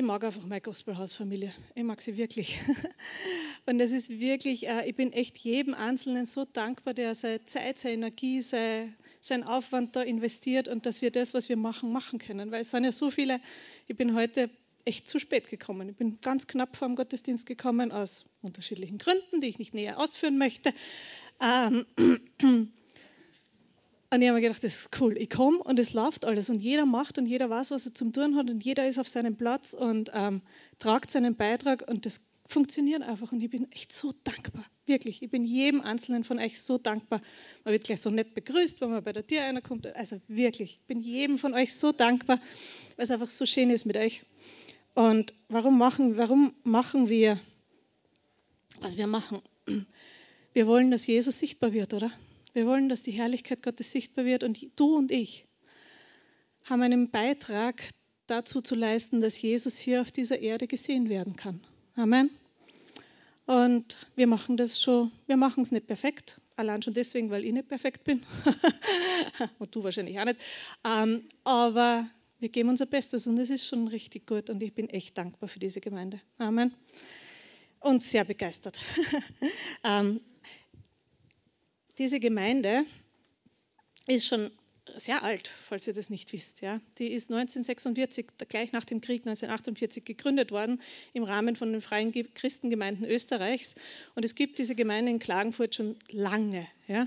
ich mag einfach meine Gospelhausfamilie. Ich mag sie wirklich. Und es ist wirklich, äh, ich bin echt jedem Einzelnen so dankbar, der seine Zeit, seine Energie, seinen Aufwand da investiert und dass wir das, was wir machen, machen können. Weil es sind ja so viele, ich bin heute echt zu spät gekommen. Ich bin ganz knapp vor dem Gottesdienst gekommen, aus unterschiedlichen Gründen, die ich nicht näher ausführen möchte. Ähm, und ich habe mir gedacht, das ist cool. Ich komme und es läuft alles und jeder macht und jeder weiß, was er zum tun hat und jeder ist auf seinem Platz und ähm, tragt seinen Beitrag und das funktioniert einfach und ich bin echt so dankbar. Wirklich, ich bin jedem Einzelnen von euch so dankbar. Man wird gleich so nett begrüßt, wenn man bei der Tür einer kommt. Also wirklich, ich bin jedem von euch so dankbar, weil es einfach so schön ist mit euch. Und warum machen, warum machen wir, was wir machen? Wir wollen, dass Jesus sichtbar wird, oder? Wir wollen, dass die Herrlichkeit Gottes sichtbar wird und du und ich haben einen Beitrag dazu zu leisten, dass Jesus hier auf dieser Erde gesehen werden kann. Amen. Und wir machen das schon, wir machen es nicht perfekt, allein schon deswegen, weil ich nicht perfekt bin. und du wahrscheinlich auch nicht. Ähm, aber wir geben unser Bestes und es ist schon richtig gut und ich bin echt dankbar für diese Gemeinde. Amen. Und sehr begeistert. diese Gemeinde ist schon sehr alt, falls ihr das nicht wisst. Ja. Die ist 1946, gleich nach dem Krieg 1948, gegründet worden im Rahmen von den Freien Christengemeinden Österreichs. Und es gibt diese Gemeinde in Klagenfurt schon lange. Ja.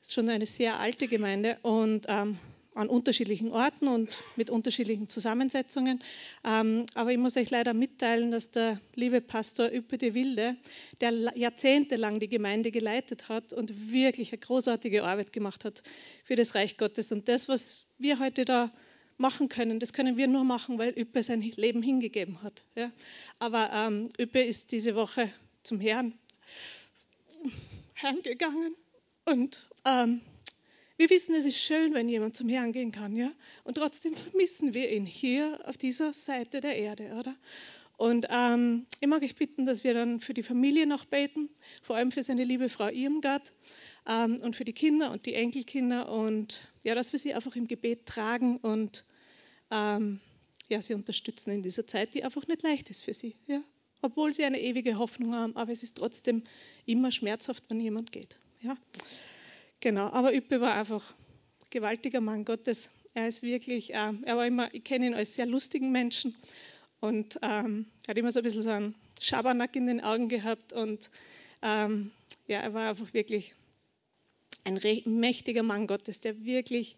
Es ist schon eine sehr alte Gemeinde und ähm, an unterschiedlichen Orten und mit unterschiedlichen Zusammensetzungen. Ähm, aber ich muss euch leider mitteilen, dass der liebe Pastor Üppe de Wilde, der jahrzehntelang die Gemeinde geleitet hat und wirklich eine großartige Arbeit gemacht hat für das Reich Gottes. Und das, was wir heute da machen können, das können wir nur machen, weil Üppe sein Leben hingegeben hat. Aber ähm, Üppe ist diese Woche zum Herrn, Herrn gegangen und ähm, wir wissen, es ist schön, wenn jemand zum Herrn gehen kann, ja? Und trotzdem vermissen wir ihn hier auf dieser Seite der Erde, oder? Und ähm, ich mag euch bitten, dass wir dann für die Familie noch beten, vor allem für seine liebe Frau Irmgard ähm, und für die Kinder und die Enkelkinder und ja, dass wir sie einfach im Gebet tragen und ähm, ja, sie unterstützen in dieser Zeit, die einfach nicht leicht ist für sie, ja? Obwohl sie eine ewige Hoffnung haben, aber es ist trotzdem immer schmerzhaft, wenn jemand geht, ja? Genau, aber Üppe war einfach ein gewaltiger Mann Gottes. Er ist wirklich, äh, er war immer, ich kenne ihn als sehr lustigen Menschen und ähm, hat immer so ein bisschen so einen Schabernack in den Augen gehabt und ähm, ja, er war einfach wirklich ein mächtiger Mann Gottes, der wirklich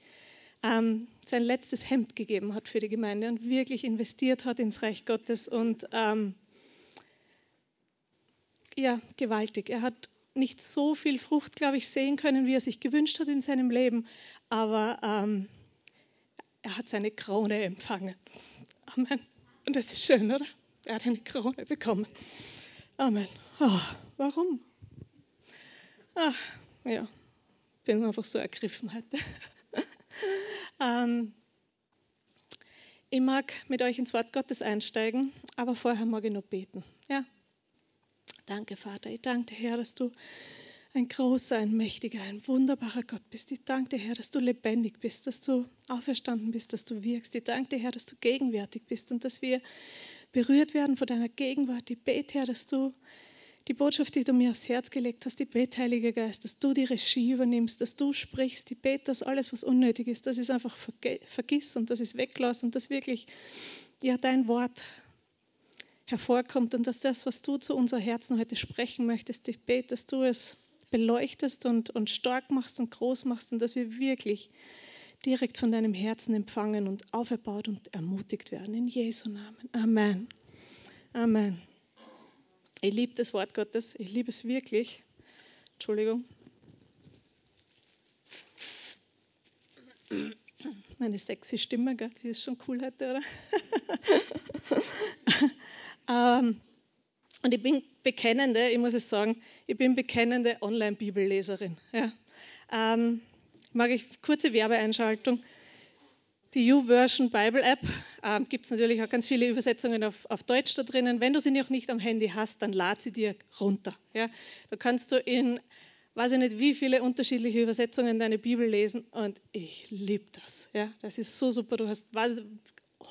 ähm, sein letztes Hemd gegeben hat für die Gemeinde und wirklich investiert hat ins Reich Gottes und ähm, ja, gewaltig. Er hat nicht so viel Frucht, glaube ich, sehen können, wie er sich gewünscht hat in seinem Leben, aber ähm, er hat seine Krone empfangen. Amen. Und das ist schön, oder? Er hat eine Krone bekommen. Amen. Oh, warum? Ach, ja, bin einfach so ergriffen heute. ähm, ich mag mit euch ins Wort Gottes einsteigen, aber vorher mag ich noch beten. Ja, Danke, Vater. Ich danke dir, Herr, dass du ein großer, ein mächtiger, ein wunderbarer Gott bist. Ich danke dir, Herr, dass du lebendig bist, dass du auferstanden bist, dass du wirkst. Ich danke dir, Herr, dass du gegenwärtig bist und dass wir berührt werden von deiner Gegenwart. Ich bete, Herr, dass du die Botschaft, die du mir aufs Herz gelegt hast, die bete, Heiliger Geist, dass du die Regie übernimmst, dass du sprichst. Ich bete, dass alles, was unnötig ist, dass es einfach vergiss und dass es weglass und dass wirklich ja, dein Wort hervorkommt und dass das, was du zu unser Herzen heute sprechen möchtest, ich bete, dass du es beleuchtest und, und stark machst und groß machst und dass wir wirklich direkt von deinem Herzen empfangen und auferbaut und ermutigt werden. In Jesu Namen. Amen. Amen. Ich liebe das Wort Gottes. Ich liebe es wirklich. Entschuldigung. Meine sexy Stimme, die ist schon cool heute, oder? Ähm, und ich bin bekennende, ich muss es sagen, ich bin bekennende Online-Bibelleserin. Ja. Ähm, mag ich kurze Werbeeinschaltung. Die YouVersion Bible App ähm, gibt es natürlich auch ganz viele Übersetzungen auf, auf, Deutsch da drinnen. Wenn du sie noch nicht am Handy hast, dann lad sie dir runter. Ja. Da kannst du in, weiß ich nicht, wie viele unterschiedliche Übersetzungen deine Bibel lesen und ich liebe das. Ja. Das ist so super. Du hast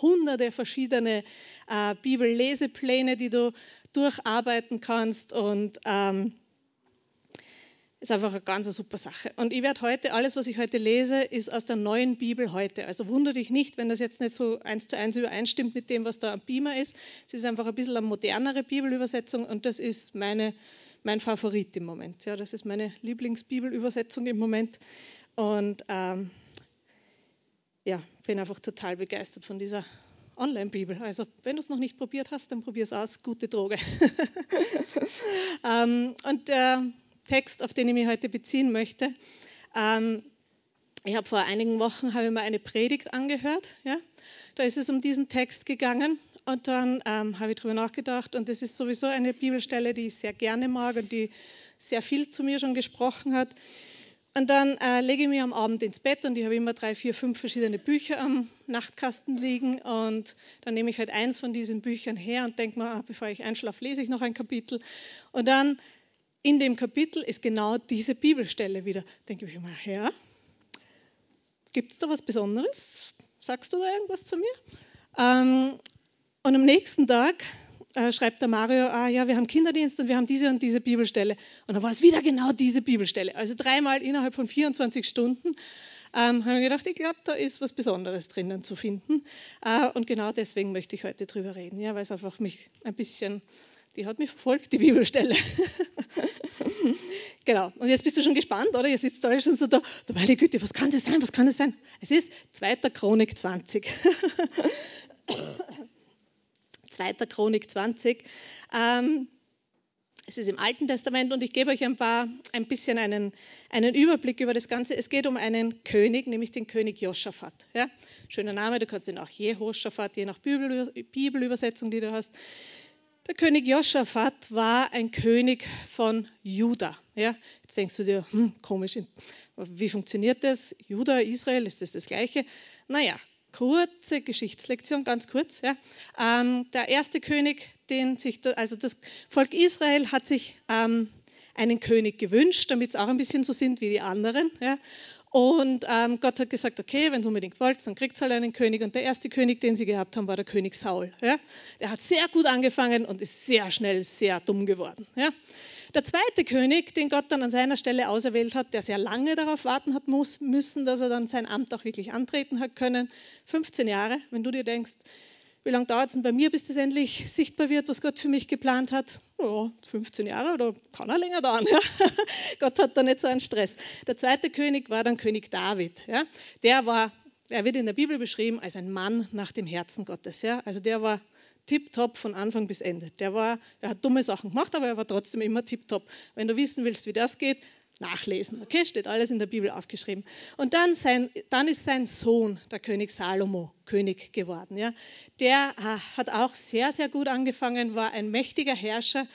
hunderte verschiedene äh, Bibellesepläne, die du durcharbeiten kannst und ähm, ist einfach eine ganz super Sache. Und ich werde heute, alles, was ich heute lese, ist aus der neuen Bibel heute. Also wundere dich nicht, wenn das jetzt nicht so eins zu eins übereinstimmt mit dem, was da am Beamer ist. Es ist einfach ein bisschen eine modernere Bibelübersetzung und das ist meine, mein Favorit im Moment. Ja, das ist meine Lieblingsbibelübersetzung im Moment. Und ähm, ja, bin einfach total begeistert von dieser Online-Bibel. Also wenn du es noch nicht probiert hast, dann probier es aus. Gute Droge. ähm, und der Text, auf den ich mich heute beziehen möchte, ähm, ich habe vor einigen Wochen ich mir eine Predigt angehört. Ja? Da ist es um diesen Text gegangen und dann ähm, habe ich darüber nachgedacht und das ist sowieso eine Bibelstelle, die ich sehr gerne mag und die sehr viel zu mir schon gesprochen hat. Und dann äh, lege ich mich am Abend ins Bett und ich habe immer drei, vier, fünf verschiedene Bücher am Nachtkasten liegen. Und dann nehme ich halt eins von diesen Büchern her und denke mir, ah, bevor ich einschlafe, lese ich noch ein Kapitel. Und dann in dem Kapitel ist genau diese Bibelstelle wieder. Denke ich mir, ja, gibt es da was Besonderes? Sagst du da irgendwas zu mir? Ähm, und am nächsten Tag äh, schreibt der Mario, ah ja, wir haben Kinderdienst und wir haben diese und diese Bibelstelle. Und dann war es wieder genau diese Bibelstelle. Also dreimal innerhalb von 24 Stunden ähm, habe ich gedacht, ich glaube, da ist was Besonderes drinnen zu finden. Äh, und genau deswegen möchte ich heute drüber reden, ja, weil es einfach mich ein bisschen, die hat mich verfolgt, die Bibelstelle. genau. Und jetzt bist du schon gespannt, oder? Ihr sitzt alle schon so da, da meine Güte, was kann das sein, was kann das sein? Es ist 2. Chronik 20. 2. Chronik 20. Ähm, es ist im Alten Testament und ich gebe euch ein, paar, ein bisschen einen, einen Überblick über das Ganze. Es geht um einen König, nämlich den König Joschafat. Ja? Schöner Name, du kannst ihn auch Jehoshaphat, je nach Bibelübersetzung, die du hast. Der König Joschafat war ein König von Juda. Ja? Jetzt denkst du dir, hm, komisch, wie funktioniert das? Juda, Israel, ist das das Gleiche? Naja, kurze Geschichtslektion, ganz kurz. Ja. Ähm, der erste König, den sich, also das Volk Israel hat sich ähm, einen König gewünscht, damit es auch ein bisschen so sind wie die anderen. Ja. Und ähm, Gott hat gesagt, okay, wenn ihr unbedingt wollt, dann kriegt halt einen König. Und der erste König, den sie gehabt haben, war der König Saul. Ja. Der hat sehr gut angefangen und ist sehr schnell sehr dumm geworden. Ja. Der zweite König, den Gott dann an seiner Stelle auserwählt hat, der sehr lange darauf warten hat muss, müssen, dass er dann sein Amt auch wirklich antreten hat können, 15 Jahre, wenn du dir denkst, wie lange dauert es denn bei mir, bis das endlich sichtbar wird, was Gott für mich geplant hat? Ja, 15 Jahre oder kann er länger dauern. Ja? Gott hat da nicht so einen Stress. Der zweite König war dann König David. Ja? Der war, er wird in der Bibel beschrieben als ein Mann nach dem Herzen Gottes. Ja? Also der war tipptopp von Anfang bis Ende. Der, war, er hat dumme Sachen gemacht, aber er war trotzdem immer tipptopp. Wenn du wissen willst, wie das geht, nachlesen. Okay, steht alles in der Bibel aufgeschrieben. Und dann, sein, dann ist sein Sohn, der König Salomo, König geworden. Ja. Der ah, hat auch sehr, sehr gut angefangen, war ein mächtiger Herrscher,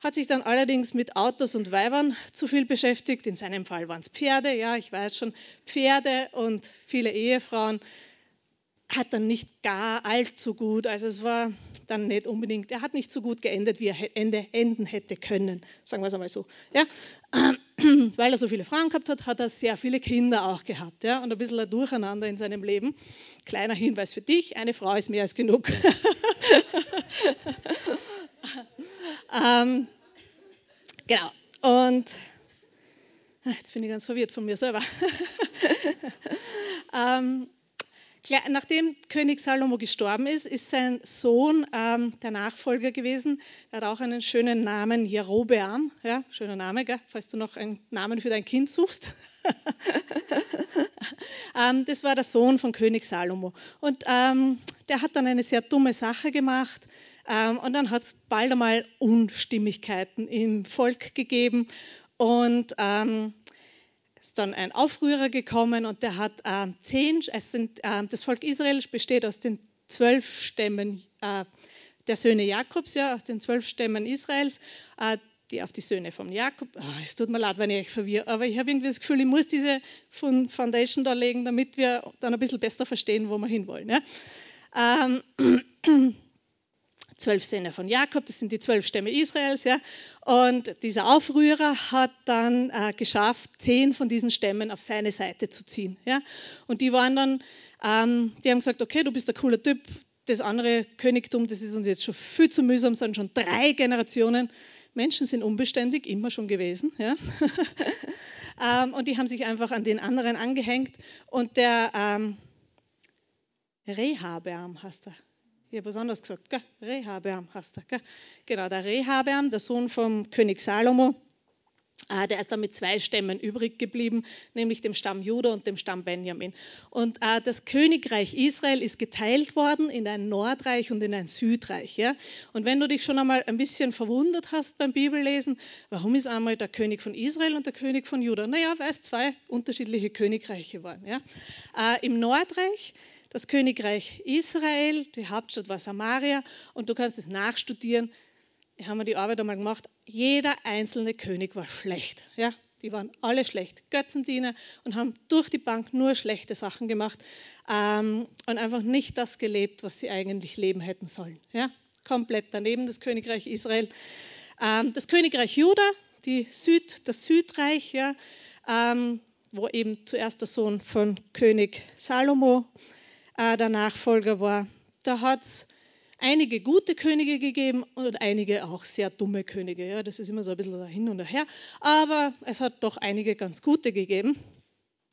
hat sich dann allerdings mit Autos und Weibern zu viel beschäftigt. In seinem Fall waren es Pferde, ja, ich weiß schon, Pferde und viele Ehefrauen hat dann nicht gar allzu gut, also es war dann nicht unbedingt, er hat nicht so gut geendet, wie er Ende, enden hätte können, sagen wir es einmal so. Ja? Weil er so viele Frauen gehabt hat, hat er sehr viele Kinder auch gehabt ja? und ein bisschen ein Durcheinander in seinem Leben. Kleiner Hinweis für dich, eine Frau ist mehr als genug. ähm, genau, und jetzt bin ich ganz verwirrt von mir selber. ähm, Nachdem König Salomo gestorben ist, ist sein Sohn ähm, der Nachfolger gewesen. Er hat auch einen schönen Namen, Jerobeam. Ja, schöner Name, gell? falls du noch einen Namen für dein Kind suchst. ähm, das war der Sohn von König Salomo. Und ähm, der hat dann eine sehr dumme Sache gemacht. Ähm, und dann hat es bald einmal Unstimmigkeiten im Volk gegeben. Und ähm, ist dann ein Aufrührer gekommen und der hat äh, zehn, es sind, äh, das Volk Israel besteht aus den zwölf Stämmen äh, der Söhne Jakobs, ja, aus den zwölf Stämmen Israels, äh, die auf die Söhne von Jakob. Oh, es tut mir leid, wenn ich euch verwirre, aber ich habe irgendwie das Gefühl, ich muss diese Foundation da legen, damit wir dann ein bisschen besser verstehen, wo wir hinwollen. Ja. Ähm, zwölf Söhne von Jakob, das sind die zwölf Stämme Israels, ja. Und dieser Aufrührer hat dann äh, geschafft, zehn von diesen Stämmen auf seine Seite zu ziehen, ja. Und die waren dann, ähm, die haben gesagt, okay, du bist ein cooler Typ, das andere Königtum, das ist uns jetzt schon viel zu mühsam, sind schon drei Generationen. Menschen sind unbeständig, immer schon gewesen, ja. ähm, und die haben sich einfach an den anderen angehängt. Und der ähm, Rehabeam heißt er was anderes gesagt, gell? Rehabeam hast du. Gell? Genau, der Rehabeam, der Sohn vom König Salomo, äh, der ist dann mit zwei Stämmen übrig geblieben, nämlich dem Stamm Juda und dem Stamm Benjamin. Und äh, das Königreich Israel ist geteilt worden in ein Nordreich und in ein Südreich. Ja? Und wenn du dich schon einmal ein bisschen verwundert hast beim Bibellesen, warum ist einmal der König von Israel und der König von Juda? Naja, weil es zwei unterschiedliche Königreiche waren. Ja? Äh, Im Nordreich das Königreich Israel, die Hauptstadt war Samaria und du kannst es nachstudieren. Wir haben die Arbeit einmal gemacht. Jeder einzelne König war schlecht. Ja? Die waren alle schlecht, Götzendiener und haben durch die Bank nur schlechte Sachen gemacht ähm, und einfach nicht das gelebt, was sie eigentlich leben hätten sollen. Ja? Komplett daneben das Königreich Israel. Ähm, das Königreich Juda, die Süd, das Südreich, ja, ähm, wo eben zuerst der Sohn von König Salomo äh, der Nachfolger war. Da hat es einige gute Könige gegeben und einige auch sehr dumme Könige. Ja, das ist immer so ein bisschen hin und her. Aber es hat doch einige ganz gute gegeben.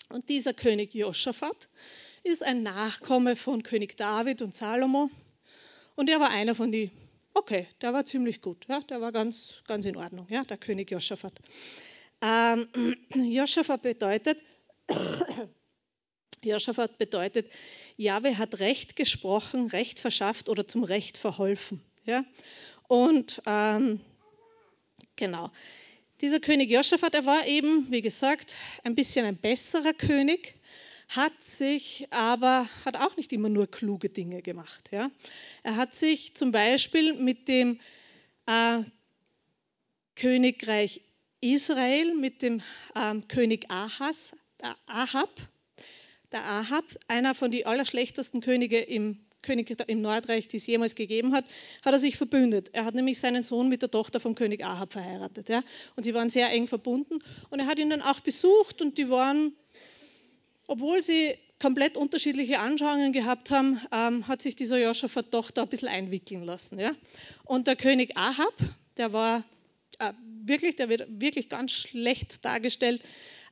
Und dieser König Josaphat ist ein Nachkomme von König David und Salomo. Und er war einer von die, okay, der war ziemlich gut. Ja, der war ganz, ganz in Ordnung, ja, der König Josaphat. Ähm, Josaphat bedeutet, Josaphat bedeutet, Jahwe hat Recht gesprochen, Recht verschafft oder zum Recht verholfen. Ja? Und ähm, genau, dieser König Josaphat, er war eben, wie gesagt, ein bisschen ein besserer König, hat sich aber, hat auch nicht immer nur kluge Dinge gemacht. Ja? Er hat sich zum Beispiel mit dem äh, Königreich Israel, mit dem äh, König Ahas, äh, Ahab, der Ahab, einer von den allerschlechtesten Könige im, König, im Nordreich, die es jemals gegeben hat, hat er sich verbündet. Er hat nämlich seinen Sohn mit der Tochter vom König Ahab verheiratet. Ja? Und sie waren sehr eng verbunden. Und er hat ihn dann auch besucht und die waren, obwohl sie komplett unterschiedliche Anschauungen gehabt haben, ähm, hat sich dieser Joschafat doch da ein bisschen einwickeln lassen. Ja? Und der König Ahab, der war äh, wirklich, der wird wirklich ganz schlecht dargestellt.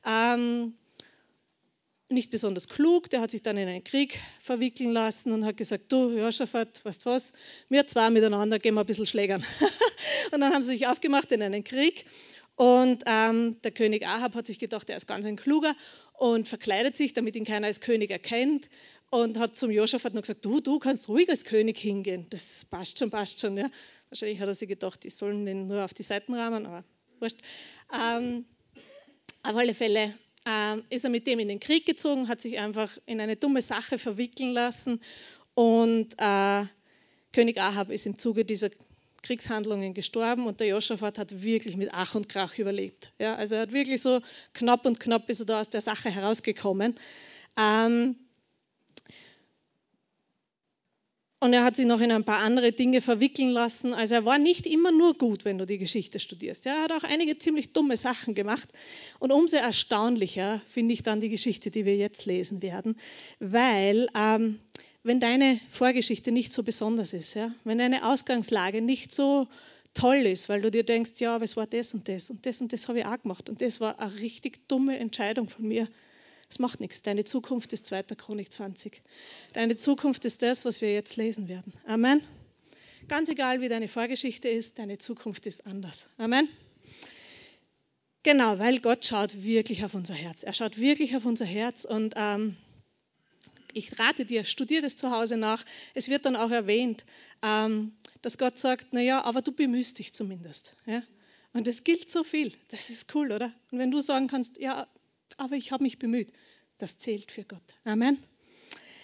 Ähm, nicht besonders klug, der hat sich dann in einen Krieg verwickeln lassen und hat gesagt, du Josaphat, weißt was, wir zwei miteinander gehen wir ein bisschen schlägern. und dann haben sie sich aufgemacht in einen Krieg und ähm, der König Ahab hat sich gedacht, er ist ganz ein Kluger und verkleidet sich, damit ihn keiner als König erkennt und hat zum Josaphat noch gesagt, du, du kannst ruhig als König hingehen, das passt schon, passt schon. Ja. Wahrscheinlich hat er sich gedacht, die sollen den nur auf die Seiten rahmen, aber wurscht. Ähm, auf alle Fälle ist er mit dem in den Krieg gezogen, hat sich einfach in eine dumme Sache verwickeln lassen und äh, König Ahab ist im Zuge dieser Kriegshandlungen gestorben und der Josaphat hat wirklich mit Ach und Krach überlebt. Ja, also er hat wirklich so knapp und knapp ist er da aus der Sache herausgekommen. Ähm, Und er hat sich noch in ein paar andere Dinge verwickeln lassen. Also er war nicht immer nur gut, wenn du die Geschichte studierst. Ja, er hat auch einige ziemlich dumme Sachen gemacht. Und umso erstaunlicher finde ich dann die Geschichte, die wir jetzt lesen werden, weil ähm, wenn deine Vorgeschichte nicht so besonders ist, ja, wenn deine Ausgangslage nicht so toll ist, weil du dir denkst, ja, aber es war das und das und das und das habe ich auch gemacht und das war eine richtig dumme Entscheidung von mir, es macht nichts. Deine Zukunft ist 2. Chronik 20. Deine Zukunft ist das, was wir jetzt lesen werden. Amen. Ganz egal, wie deine Vorgeschichte ist, deine Zukunft ist anders. Amen. Genau, weil Gott schaut wirklich auf unser Herz. Er schaut wirklich auf unser Herz und ähm, ich rate dir, studier das zu Hause nach. Es wird dann auch erwähnt, ähm, dass Gott sagt, naja, aber du bemühst dich zumindest. Ja? Und das gilt so viel. Das ist cool, oder? Und wenn du sagen kannst, ja, aber ich habe mich bemüht. Das zählt für Gott. Amen.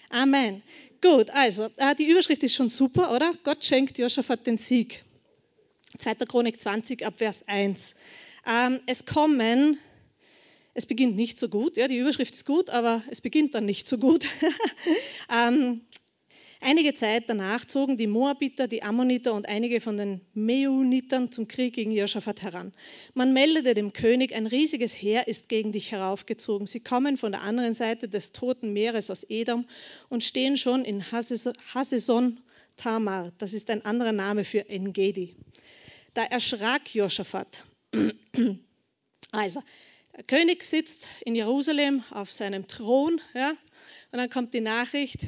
Amen. Gut, also äh, die Überschrift ist schon super, oder? Gott schenkt Josaphat den Sieg. 2. Chronik 20 ab Vers 1. Ähm, es kommen, es beginnt nicht so gut, ja, die Überschrift ist gut, aber es beginnt dann nicht so gut. Einige Zeit danach zogen die Moabiter, die Ammoniter und einige von den Meunitern zum Krieg gegen Josaphat heran. Man meldete dem König, ein riesiges Heer ist gegen dich heraufgezogen. Sie kommen von der anderen Seite des Toten Meeres aus Edom und stehen schon in Haseson Tamar. Das ist ein anderer Name für Engedi. Da erschrak Josaphat. Also, der König sitzt in Jerusalem auf seinem Thron, ja, und dann kommt die Nachricht,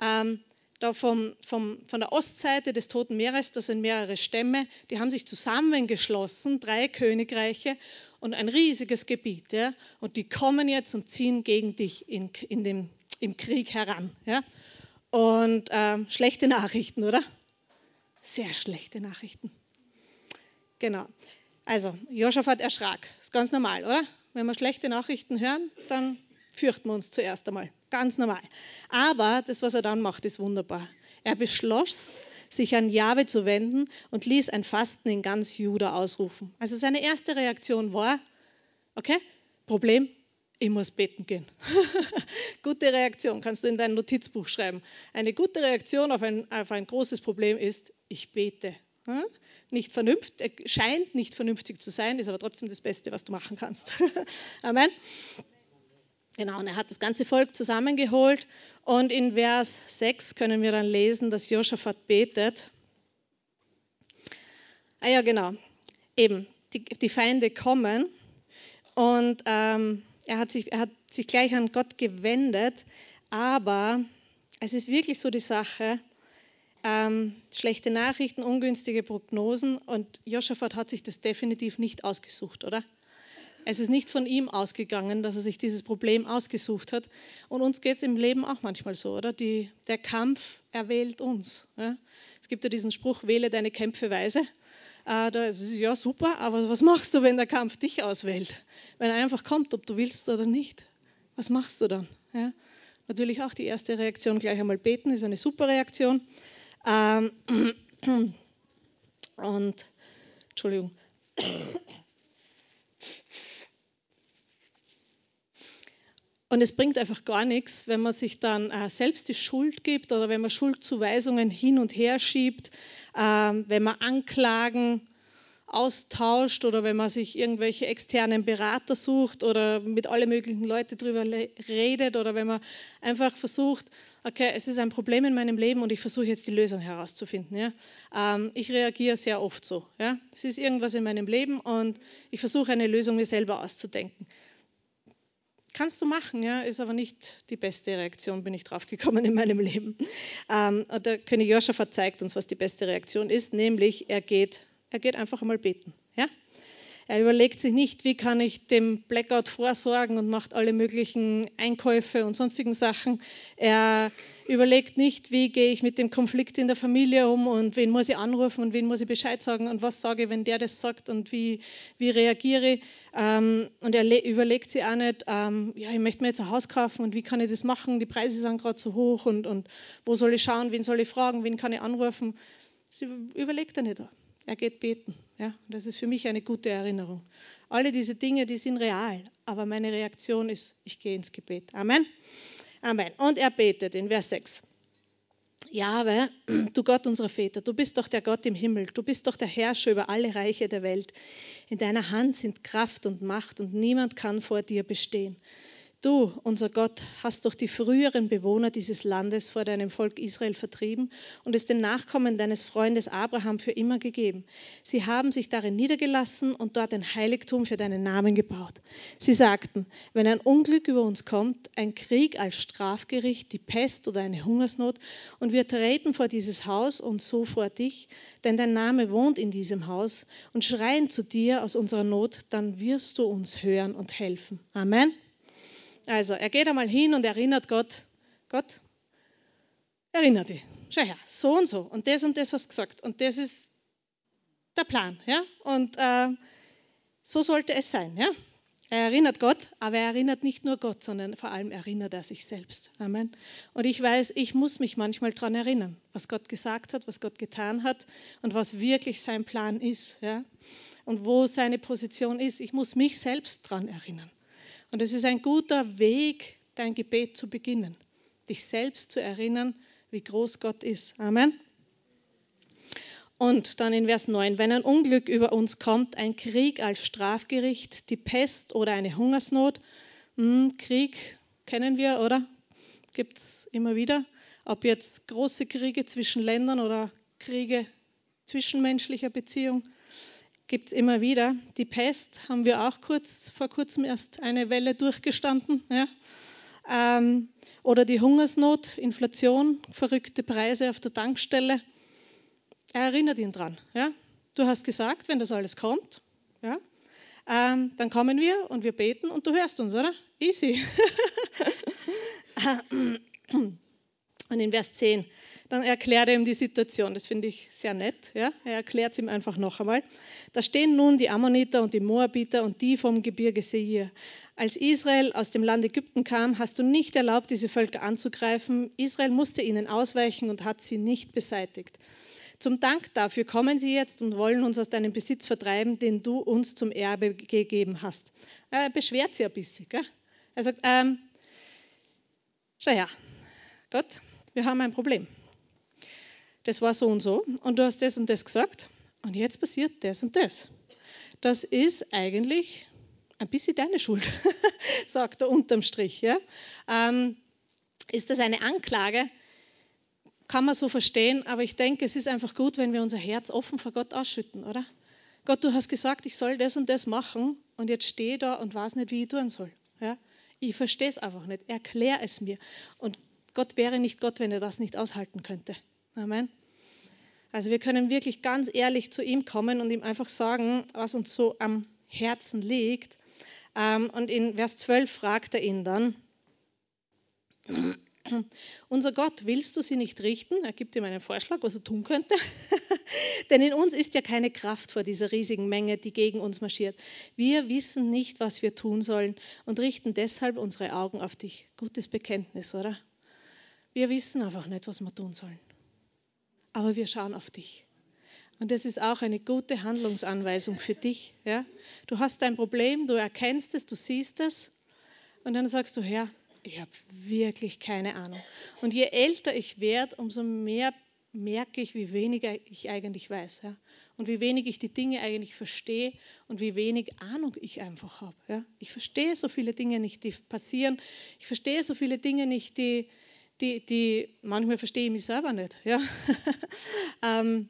ähm, da vom, vom, von der Ostseite des Toten Meeres, das sind mehrere Stämme, die haben sich zusammengeschlossen, drei Königreiche und ein riesiges Gebiet. Ja, und die kommen jetzt und ziehen gegen dich in, in dem, im Krieg heran. Ja. Und ähm, schlechte Nachrichten, oder? Sehr schlechte Nachrichten. Genau. Also, Josaphat erschrak. Ist ganz normal, oder? Wenn wir schlechte Nachrichten hören, dann fürchten wir uns zuerst einmal. Ganz normal. Aber das, was er dann macht, ist wunderbar. Er beschloss, sich an Jahwe zu wenden und ließ ein Fasten in ganz Juda ausrufen. Also seine erste Reaktion war, okay, Problem, ich muss beten gehen. gute Reaktion, kannst du in dein Notizbuch schreiben. Eine gute Reaktion auf ein, auf ein großes Problem ist, ich bete. Hm? nicht vernünftig, scheint nicht vernünftig zu sein, ist aber trotzdem das Beste, was du machen kannst. Amen. Genau, und er hat das ganze Volk zusammengeholt und in Vers 6 können wir dann lesen, dass Josaphat betet. Ah ja, genau, eben, die, die Feinde kommen und ähm, er, hat sich, er hat sich gleich an Gott gewendet, aber es ist wirklich so die Sache, ähm, schlechte Nachrichten, ungünstige Prognosen und Josaphat hat sich das definitiv nicht ausgesucht, oder? Es ist nicht von ihm ausgegangen, dass er sich dieses Problem ausgesucht hat. Und uns geht es im Leben auch manchmal so, oder? Die, der Kampf erwählt uns. Ja? Es gibt ja diesen Spruch, wähle deine Kämpfe weise. Äh, da ist es, ja, super, aber was machst du, wenn der Kampf dich auswählt? Wenn er einfach kommt, ob du willst oder nicht. Was machst du dann? Ja? Natürlich auch die erste Reaktion gleich einmal beten, ist eine super Reaktion. Ähm, und, Entschuldigung. Und es bringt einfach gar nichts, wenn man sich dann äh, selbst die Schuld gibt oder wenn man Schuldzuweisungen hin und her schiebt, äh, wenn man Anklagen austauscht oder wenn man sich irgendwelche externen Berater sucht oder mit alle möglichen Leuten darüber redet oder wenn man einfach versucht, okay, es ist ein Problem in meinem Leben und ich versuche jetzt die Lösung herauszufinden. Ja? Ähm, ich reagiere sehr oft so. Ja? Es ist irgendwas in meinem Leben und ich versuche eine Lösung mir selber auszudenken. Kannst du machen, ja, ist aber nicht die beste Reaktion, bin ich drauf gekommen in meinem Leben. Ähm, der König Joscha zeigt uns, was die beste Reaktion ist, nämlich er geht, er geht einfach einmal beten. Er überlegt sich nicht, wie kann ich dem Blackout vorsorgen und macht alle möglichen Einkäufe und sonstigen Sachen. Er überlegt nicht, wie gehe ich mit dem Konflikt in der Familie um und wen muss ich anrufen und wen muss ich Bescheid sagen und was sage ich, wenn der das sagt und wie, wie reagiere ich. Ähm, und er überlegt sich auch nicht, ähm, ja, ich möchte mir jetzt ein Haus kaufen und wie kann ich das machen, die Preise sind gerade so hoch und, und wo soll ich schauen, wen soll ich fragen, wen kann ich anrufen. Das überlegt er nicht. Er geht beten. Ja, das ist für mich eine gute Erinnerung. Alle diese Dinge, die sind real, aber meine Reaktion ist, ich gehe ins Gebet. Amen. Amen. Und er betet in Vers 6. Jahwe, du Gott unserer Väter, du bist doch der Gott im Himmel, du bist doch der Herrscher über alle Reiche der Welt. In deiner Hand sind Kraft und Macht und niemand kann vor dir bestehen. Du, unser Gott, hast doch die früheren Bewohner dieses Landes vor deinem Volk Israel vertrieben und es den Nachkommen deines Freundes Abraham für immer gegeben. Sie haben sich darin niedergelassen und dort ein Heiligtum für deinen Namen gebaut. Sie sagten, wenn ein Unglück über uns kommt, ein Krieg als Strafgericht, die Pest oder eine Hungersnot, und wir treten vor dieses Haus und so vor dich, denn dein Name wohnt in diesem Haus, und schreien zu dir aus unserer Not, dann wirst du uns hören und helfen. Amen. Also er geht einmal hin und erinnert Gott, Gott, erinnere dich, schau her, so und so und das und das hast du gesagt und das ist der Plan. Ja? Und äh, so sollte es sein. Ja? Er erinnert Gott, aber er erinnert nicht nur Gott, sondern vor allem erinnert er sich selbst. Amen. Und ich weiß, ich muss mich manchmal daran erinnern, was Gott gesagt hat, was Gott getan hat und was wirklich sein Plan ist. Ja? Und wo seine Position ist. Ich muss mich selbst daran erinnern. Und es ist ein guter Weg, dein Gebet zu beginnen, dich selbst zu erinnern, wie groß Gott ist. Amen. Und dann in Vers 9, wenn ein Unglück über uns kommt, ein Krieg als Strafgericht, die Pest oder eine Hungersnot, hm, Krieg kennen wir, oder? Gibt es immer wieder. Ob jetzt große Kriege zwischen Ländern oder Kriege zwischenmenschlicher Beziehung, gibt es immer wieder. Die Pest haben wir auch kurz, vor kurzem erst eine Welle durchgestanden. Ja? Ähm, oder die Hungersnot, Inflation, verrückte Preise auf der Tankstelle. Er erinnert ihn dran. Ja? Du hast gesagt, wenn das alles kommt, ja, ähm, dann kommen wir und wir beten und du hörst uns, oder? Easy. und in Vers 10, dann erklärt er ihm die Situation. Das finde ich sehr nett. Ja? Er erklärt es ihm einfach noch einmal. Da stehen nun die Ammoniter und die Moabiter und die vom Gebirge Seir. Als Israel aus dem Land Ägypten kam, hast du nicht erlaubt, diese Völker anzugreifen. Israel musste ihnen ausweichen und hat sie nicht beseitigt. Zum Dank dafür kommen sie jetzt und wollen uns aus deinem Besitz vertreiben, den du uns zum Erbe gegeben hast. Er beschwert sich ein bisschen. Gell? Er sagt, ähm, schau her, Gott, wir haben ein Problem. Das war so und so und du hast das und das gesagt und jetzt passiert das und das. Das ist eigentlich ein bisschen deine Schuld, sagt er unterm Strich. Ja? Ähm, ist das eine Anklage? kann man so verstehen, aber ich denke, es ist einfach gut, wenn wir unser Herz offen vor Gott ausschütten, oder? Gott, du hast gesagt, ich soll das und das machen und jetzt stehe ich da und weiß nicht, wie ich tun soll. Ja? Ich verstehe es einfach nicht. Erklär es mir. Und Gott wäre nicht Gott, wenn er das nicht aushalten könnte. Amen. Also wir können wirklich ganz ehrlich zu ihm kommen und ihm einfach sagen, was uns so am Herzen liegt. Ähm, und in Vers 12 fragt er ihn dann, unser Gott, willst du sie nicht richten? Er gibt ihm einen Vorschlag, was er tun könnte. Denn in uns ist ja keine Kraft vor dieser riesigen Menge, die gegen uns marschiert. Wir wissen nicht, was wir tun sollen und richten deshalb unsere Augen auf dich. Gutes Bekenntnis, oder? Wir wissen einfach nicht, was wir tun sollen. Aber wir schauen auf dich. Und das ist auch eine gute Handlungsanweisung für dich. Ja? Du hast dein Problem, du erkennst es, du siehst es. Und dann sagst du, Herr, ich habe wirklich keine Ahnung. Und je älter ich werde, umso mehr merke ich, wie wenig ich eigentlich weiß. Ja? Und wie wenig ich die Dinge eigentlich verstehe und wie wenig Ahnung ich einfach habe. Ja? Ich verstehe so viele Dinge nicht, die passieren. Ich verstehe so viele Dinge nicht, die, die, die manchmal verstehe ich mich selber nicht. Ja? ähm,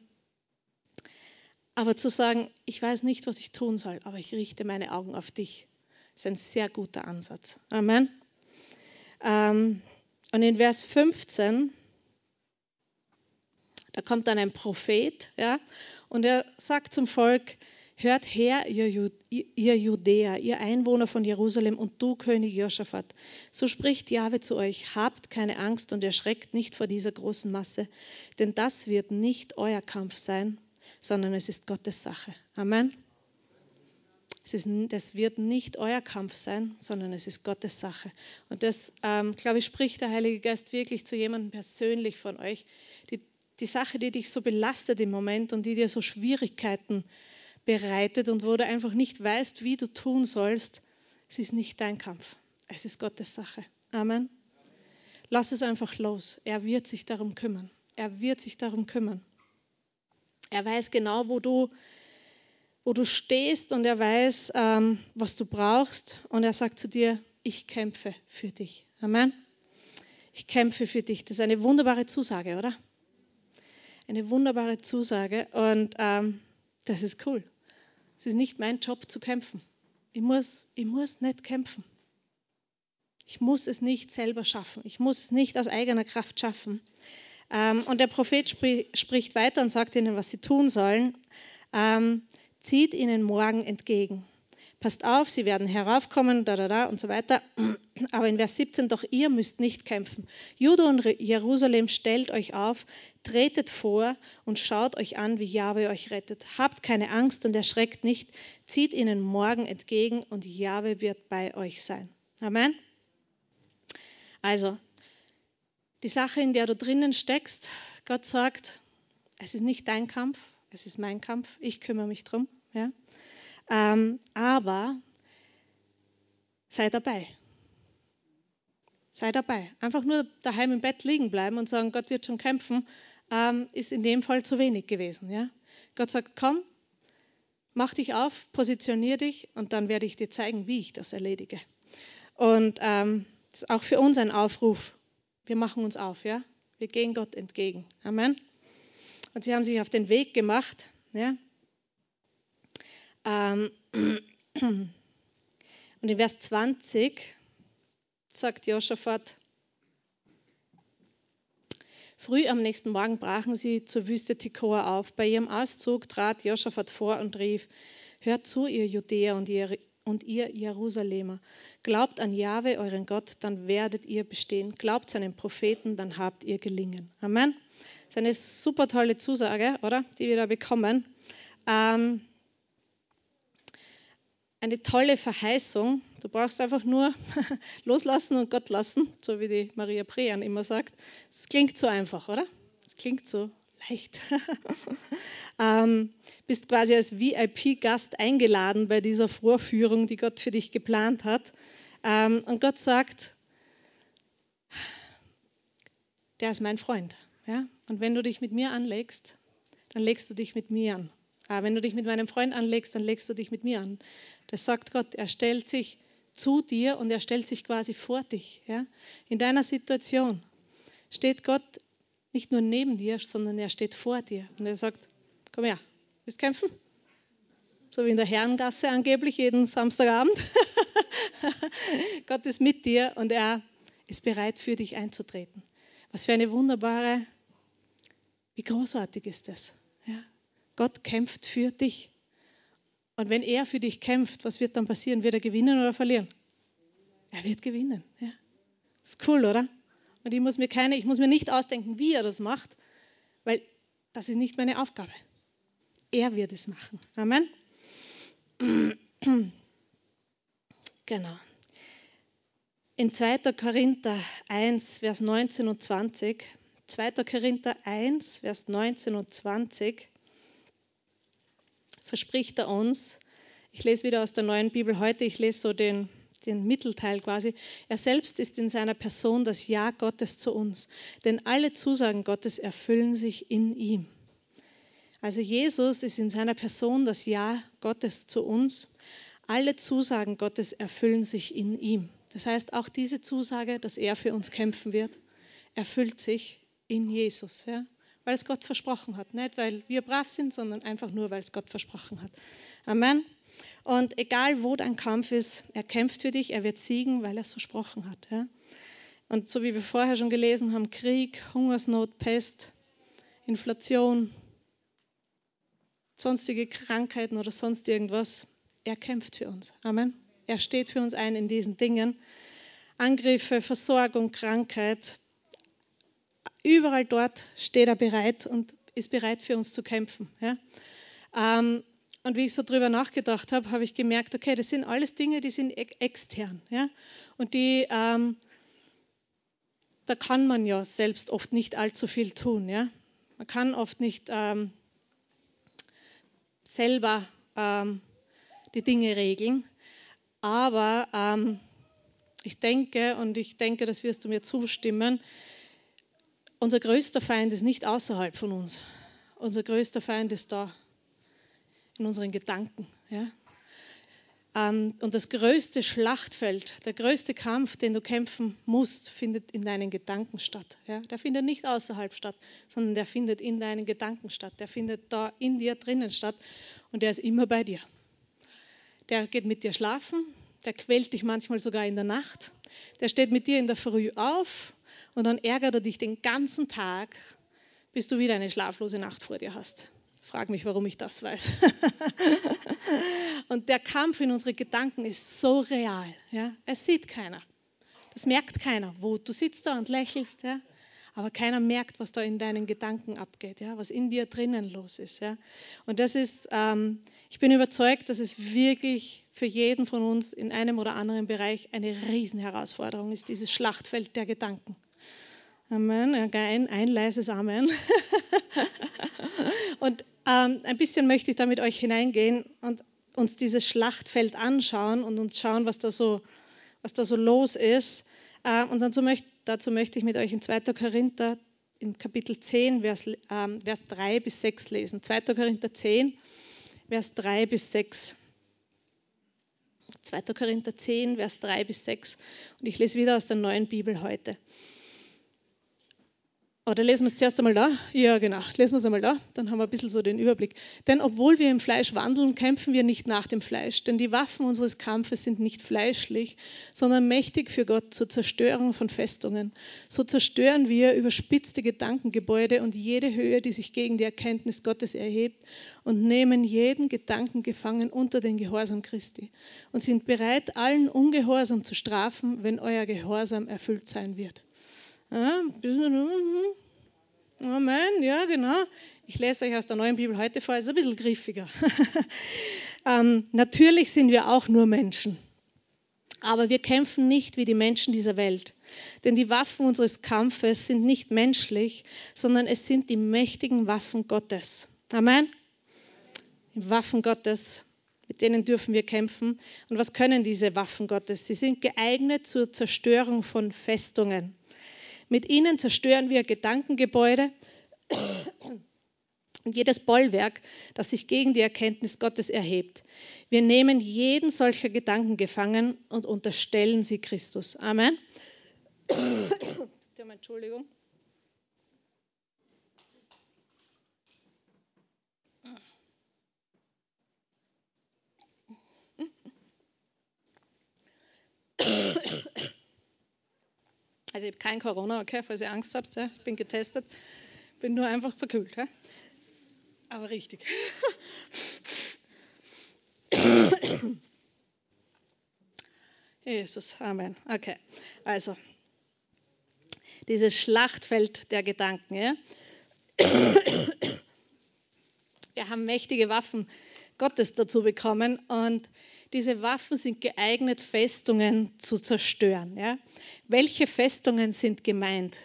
aber zu sagen, ich weiß nicht, was ich tun soll, aber ich richte meine Augen auf dich, ist ein sehr guter Ansatz. Amen. Ähm, und in Vers 15, da kommt dann ein Prophet, ja, und er sagt zum Volk, Hört her, ihr, Judäer, ihr Einwohner von Jerusalem und du, König Josaphat. So spricht Jahwe zu euch, habt keine Angst und erschreckt nicht vor dieser großen Masse, denn das wird nicht euer Kampf sein, sondern es ist Gottes Sache. Amen. Ist, das wird nicht euer Kampf sein, sondern es ist Gottes Sache. Und das, ähm, glaube ich, spricht der Heilige Geist wirklich zu jemandem persönlich von euch. Die, die Sache, die dich so belastet im Moment und die dir so Schwierigkeiten bereitet und wo du einfach nicht weißt, wie du tun sollst, es ist nicht dein Kampf. Es ist Gottes Sache. Amen. Lass es einfach los. Er wird sich darum kümmern. Er wird sich darum kümmern. Er weiß genau, wo du wo du stehst und er weiß, ähm, was du brauchst und er sagt zu dir, ich kämpfe für dich. Amen. Ich kämpfe für dich. Das ist eine wunderbare Zusage, oder? Eine wunderbare Zusage und ähm, das ist cool. Es ist nicht mein Job zu kämpfen. Ich muss, ich muss nicht kämpfen. Ich muss es nicht selber schaffen. Ich muss es nicht aus eigener Kraft schaffen. Ähm, und der Prophet spricht weiter und sagt ihnen, was sie tun sollen. Ähm, zieht ihnen morgen entgegen. Passt auf, sie werden heraufkommen, da, da, da und so weiter. Aber in Vers 17, doch ihr müsst nicht kämpfen. Juda und Jerusalem, stellt euch auf, tretet vor und schaut euch an, wie Jahwe euch rettet. Habt keine Angst und erschreckt nicht. Zieht ihnen morgen entgegen und Jahwe wird bei euch sein. Amen. Also, die Sache, in der du drinnen steckst, Gott sagt, es ist nicht dein Kampf, es ist mein Kampf, ich kümmere mich drum. Ja? Ähm, aber sei dabei. Sei dabei. Einfach nur daheim im Bett liegen bleiben und sagen, Gott wird schon kämpfen, ähm, ist in dem Fall zu wenig gewesen. Ja? Gott sagt, komm, mach dich auf, positionier dich und dann werde ich dir zeigen, wie ich das erledige. Und ähm, das ist auch für uns ein Aufruf. Wir machen uns auf, ja? Wir gehen Gott entgegen. Amen. Und sie haben sich auf den Weg gemacht, ja? Ähm, und in Vers 20 sagt Josaphat, Früh am nächsten Morgen brachen sie zur Wüste Tekoa auf. Bei ihrem Auszug trat Josaphat vor und rief, Hört zu, ihr Judäer und ihr, und ihr Jerusalemer. Glaubt an Jahwe, euren Gott, dann werdet ihr bestehen. Glaubt seinen Propheten, dann habt ihr gelingen. Amen. Das ist eine super tolle Zusage, oder? Die wir da bekommen. Ähm, eine tolle Verheißung. Du brauchst einfach nur loslassen und Gott lassen, so wie die Maria Prean immer sagt. Es klingt so einfach, oder? Es klingt so leicht. ähm, bist quasi als VIP-Gast eingeladen bei dieser Vorführung, die Gott für dich geplant hat. Ähm, und Gott sagt, der ist mein Freund. Ja? Und wenn du dich mit mir anlegst, dann legst du dich mit mir an. Wenn du dich mit meinem Freund anlegst, dann legst du dich mit mir an. Das sagt Gott. Er stellt sich zu dir und er stellt sich quasi vor dich. Ja? In deiner Situation steht Gott nicht nur neben dir, sondern er steht vor dir. Und er sagt, komm her, willst kämpfen? So wie in der Herrengasse angeblich jeden Samstagabend. Gott ist mit dir und er ist bereit für dich einzutreten. Was für eine wunderbare, wie großartig ist das? Ja? Gott kämpft für dich. Und wenn er für dich kämpft, was wird dann passieren? Wird er gewinnen oder verlieren? Er wird gewinnen. Ja. ist cool, oder? Und ich muss mir keine, ich muss mir nicht ausdenken, wie er das macht, weil das ist nicht meine Aufgabe. Er wird es machen. Amen. Genau. In 2. Korinther 1, Vers 19 und 20, 2. Korinther 1, Vers 19 und 20, verspricht er uns, ich lese wieder aus der neuen Bibel heute, ich lese so den, den Mittelteil quasi, er selbst ist in seiner Person das Ja Gottes zu uns, denn alle Zusagen Gottes erfüllen sich in ihm. Also Jesus ist in seiner Person das Ja Gottes zu uns. Alle Zusagen Gottes erfüllen sich in ihm. Das heißt, auch diese Zusage, dass er für uns kämpfen wird, erfüllt sich in Jesus. Ja? Weil es Gott versprochen hat. Nicht, weil wir brav sind, sondern einfach nur, weil es Gott versprochen hat. Amen. Und egal, wo dein Kampf ist, er kämpft für dich, er wird siegen, weil er es versprochen hat. Ja? Und so wie wir vorher schon gelesen haben, Krieg, Hungersnot, Pest, Inflation, sonstige Krankheiten oder sonst irgendwas, er kämpft für uns. Amen. Er steht für uns ein in diesen Dingen. Angriffe, Versorgung, Krankheit, Überall dort steht er bereit und ist bereit für uns zu kämpfen. Ja? Ähm, und wie ich so drüber nachgedacht habe, habe ich gemerkt, okay, das sind alles Dinge, die sind extern. Ja? Und die, ähm, da kann man ja selbst oft nicht allzu viel tun. Ja? Man kann oft nicht ähm, selber ähm, die Dinge regeln. Aber ähm, ich denke, und ich denke, das wirst du mir zustimmen, unser größter Feind ist nicht außerhalb von uns. Unser größter Feind ist da, in unseren Gedanken. Ja? Ähm, und das größte Schlachtfeld, der größte Kampf, den du kämpfen musst, findet in deinen Gedanken statt. Ja? Der findet nicht außerhalb statt, sondern der findet in deinen Gedanken statt. Der findet da in dir drinnen statt und der ist immer bei dir. Der geht mit dir schlafen, der quält dich manchmal sogar in der Nacht, der steht mit dir in der Früh auf und dann ärgert er dich den ganzen Tag, bis du wieder eine schlaflose Nacht vor dir hast. Frag mich, warum ich das weiß. und der Kampf in unsere Gedanken ist so real. Ja? Es sieht keiner. Das merkt keiner. Wo du sitzt da und lächelst, ja? aber keiner merkt, was da in deinen Gedanken abgeht, ja? was in dir drinnen los ist. Ja? Und das ist, ähm, ich bin überzeugt, dass es wirklich für jeden von uns in einem oder anderen Bereich eine Riesenherausforderung ist, dieses Schlachtfeld der Gedanken. Amen. Ein, ein leises Amen. und ähm, ein bisschen möchte ich da mit euch hineingehen und uns dieses Schlachtfeld anschauen und uns schauen, was da so, was da so los ist. Äh, und dazu möchte, dazu möchte ich mit euch in 2. Korinther im Kapitel 10, Vers, äh, Vers 3 bis 6 lesen. 2. Korinther 10, Vers 3 bis 6. 2. Korinther 10, Vers 3 bis 6. Und ich lese wieder aus der neuen Bibel heute. Oder lesen wir es zuerst einmal da? Ja, genau. Lesen wir es einmal da, dann haben wir ein bisschen so den Überblick. Denn obwohl wir im Fleisch wandeln, kämpfen wir nicht nach dem Fleisch. Denn die Waffen unseres Kampfes sind nicht fleischlich, sondern mächtig für Gott zur Zerstörung von Festungen. So zerstören wir überspitzte Gedankengebäude und jede Höhe, die sich gegen die Erkenntnis Gottes erhebt und nehmen jeden Gedanken gefangen unter den Gehorsam Christi und sind bereit, allen Ungehorsam zu strafen, wenn euer Gehorsam erfüllt sein wird. Ja, Amen, ja, genau. Ich lese euch aus der neuen Bibel heute vor, ist ein bisschen griffiger. ähm, natürlich sind wir auch nur Menschen. Aber wir kämpfen nicht wie die Menschen dieser Welt. Denn die Waffen unseres Kampfes sind nicht menschlich, sondern es sind die mächtigen Waffen Gottes. Amen. Die Waffen Gottes, mit denen dürfen wir kämpfen. Und was können diese Waffen Gottes? Sie sind geeignet zur Zerstörung von Festungen. Mit ihnen zerstören wir Gedankengebäude und jedes Bollwerk, das sich gegen die Erkenntnis Gottes erhebt. Wir nehmen jeden solcher Gedanken gefangen und unterstellen sie Christus. Amen. Entschuldigung. Also ich habe kein Corona, okay, falls ihr Angst habt. Ja? Ich bin getestet, bin nur einfach verkühlt. Ja? Aber richtig. Jesus, Amen. Okay, also dieses Schlachtfeld der Gedanken. Ja? Wir haben mächtige Waffen Gottes dazu bekommen und diese Waffen sind geeignet, Festungen zu zerstören. Ja? Welche Festungen sind gemeint?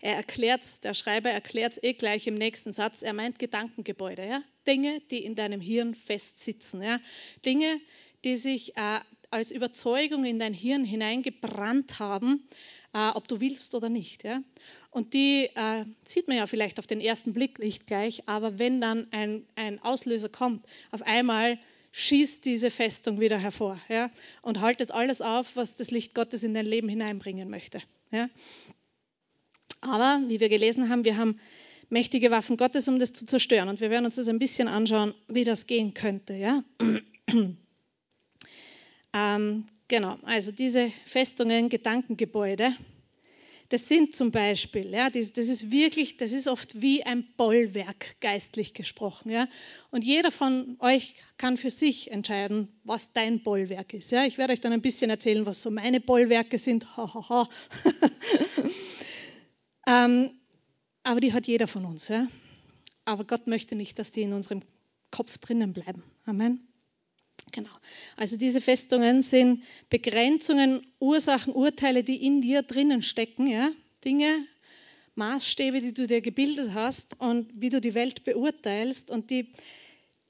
Er erklärt, der Schreiber erklärt es eh gleich im nächsten Satz. Er meint Gedankengebäude, ja? Dinge, die in deinem Hirn festsitzen, ja? Dinge, die sich äh, als Überzeugung in dein Hirn hineingebrannt haben, äh, ob du willst oder nicht. Ja? Und die äh, sieht man ja vielleicht auf den ersten Blick nicht gleich, aber wenn dann ein, ein Auslöser kommt, auf einmal schießt diese Festung wieder hervor ja, und haltet alles auf, was das Licht Gottes in dein Leben hineinbringen möchte. Ja. Aber, wie wir gelesen haben, wir haben mächtige Waffen Gottes, um das zu zerstören. Und wir werden uns das ein bisschen anschauen, wie das gehen könnte. Ja. ähm, genau, also diese Festungen, Gedankengebäude, das sind zum Beispiel, ja, das, das, ist wirklich, das ist oft wie ein Bollwerk geistlich gesprochen. Ja. Und jeder von euch kann für sich entscheiden, was dein Bollwerk ist. Ja. Ich werde euch dann ein bisschen erzählen, was so meine Bollwerke sind. Ähm, aber die hat jeder von uns. Ja. Aber Gott möchte nicht, dass die in unserem Kopf drinnen bleiben. Amen. Genau. Also diese Festungen sind Begrenzungen, Ursachen, Urteile, die in dir drinnen stecken, ja? Dinge, Maßstäbe, die du dir gebildet hast und wie du die Welt beurteilst und die,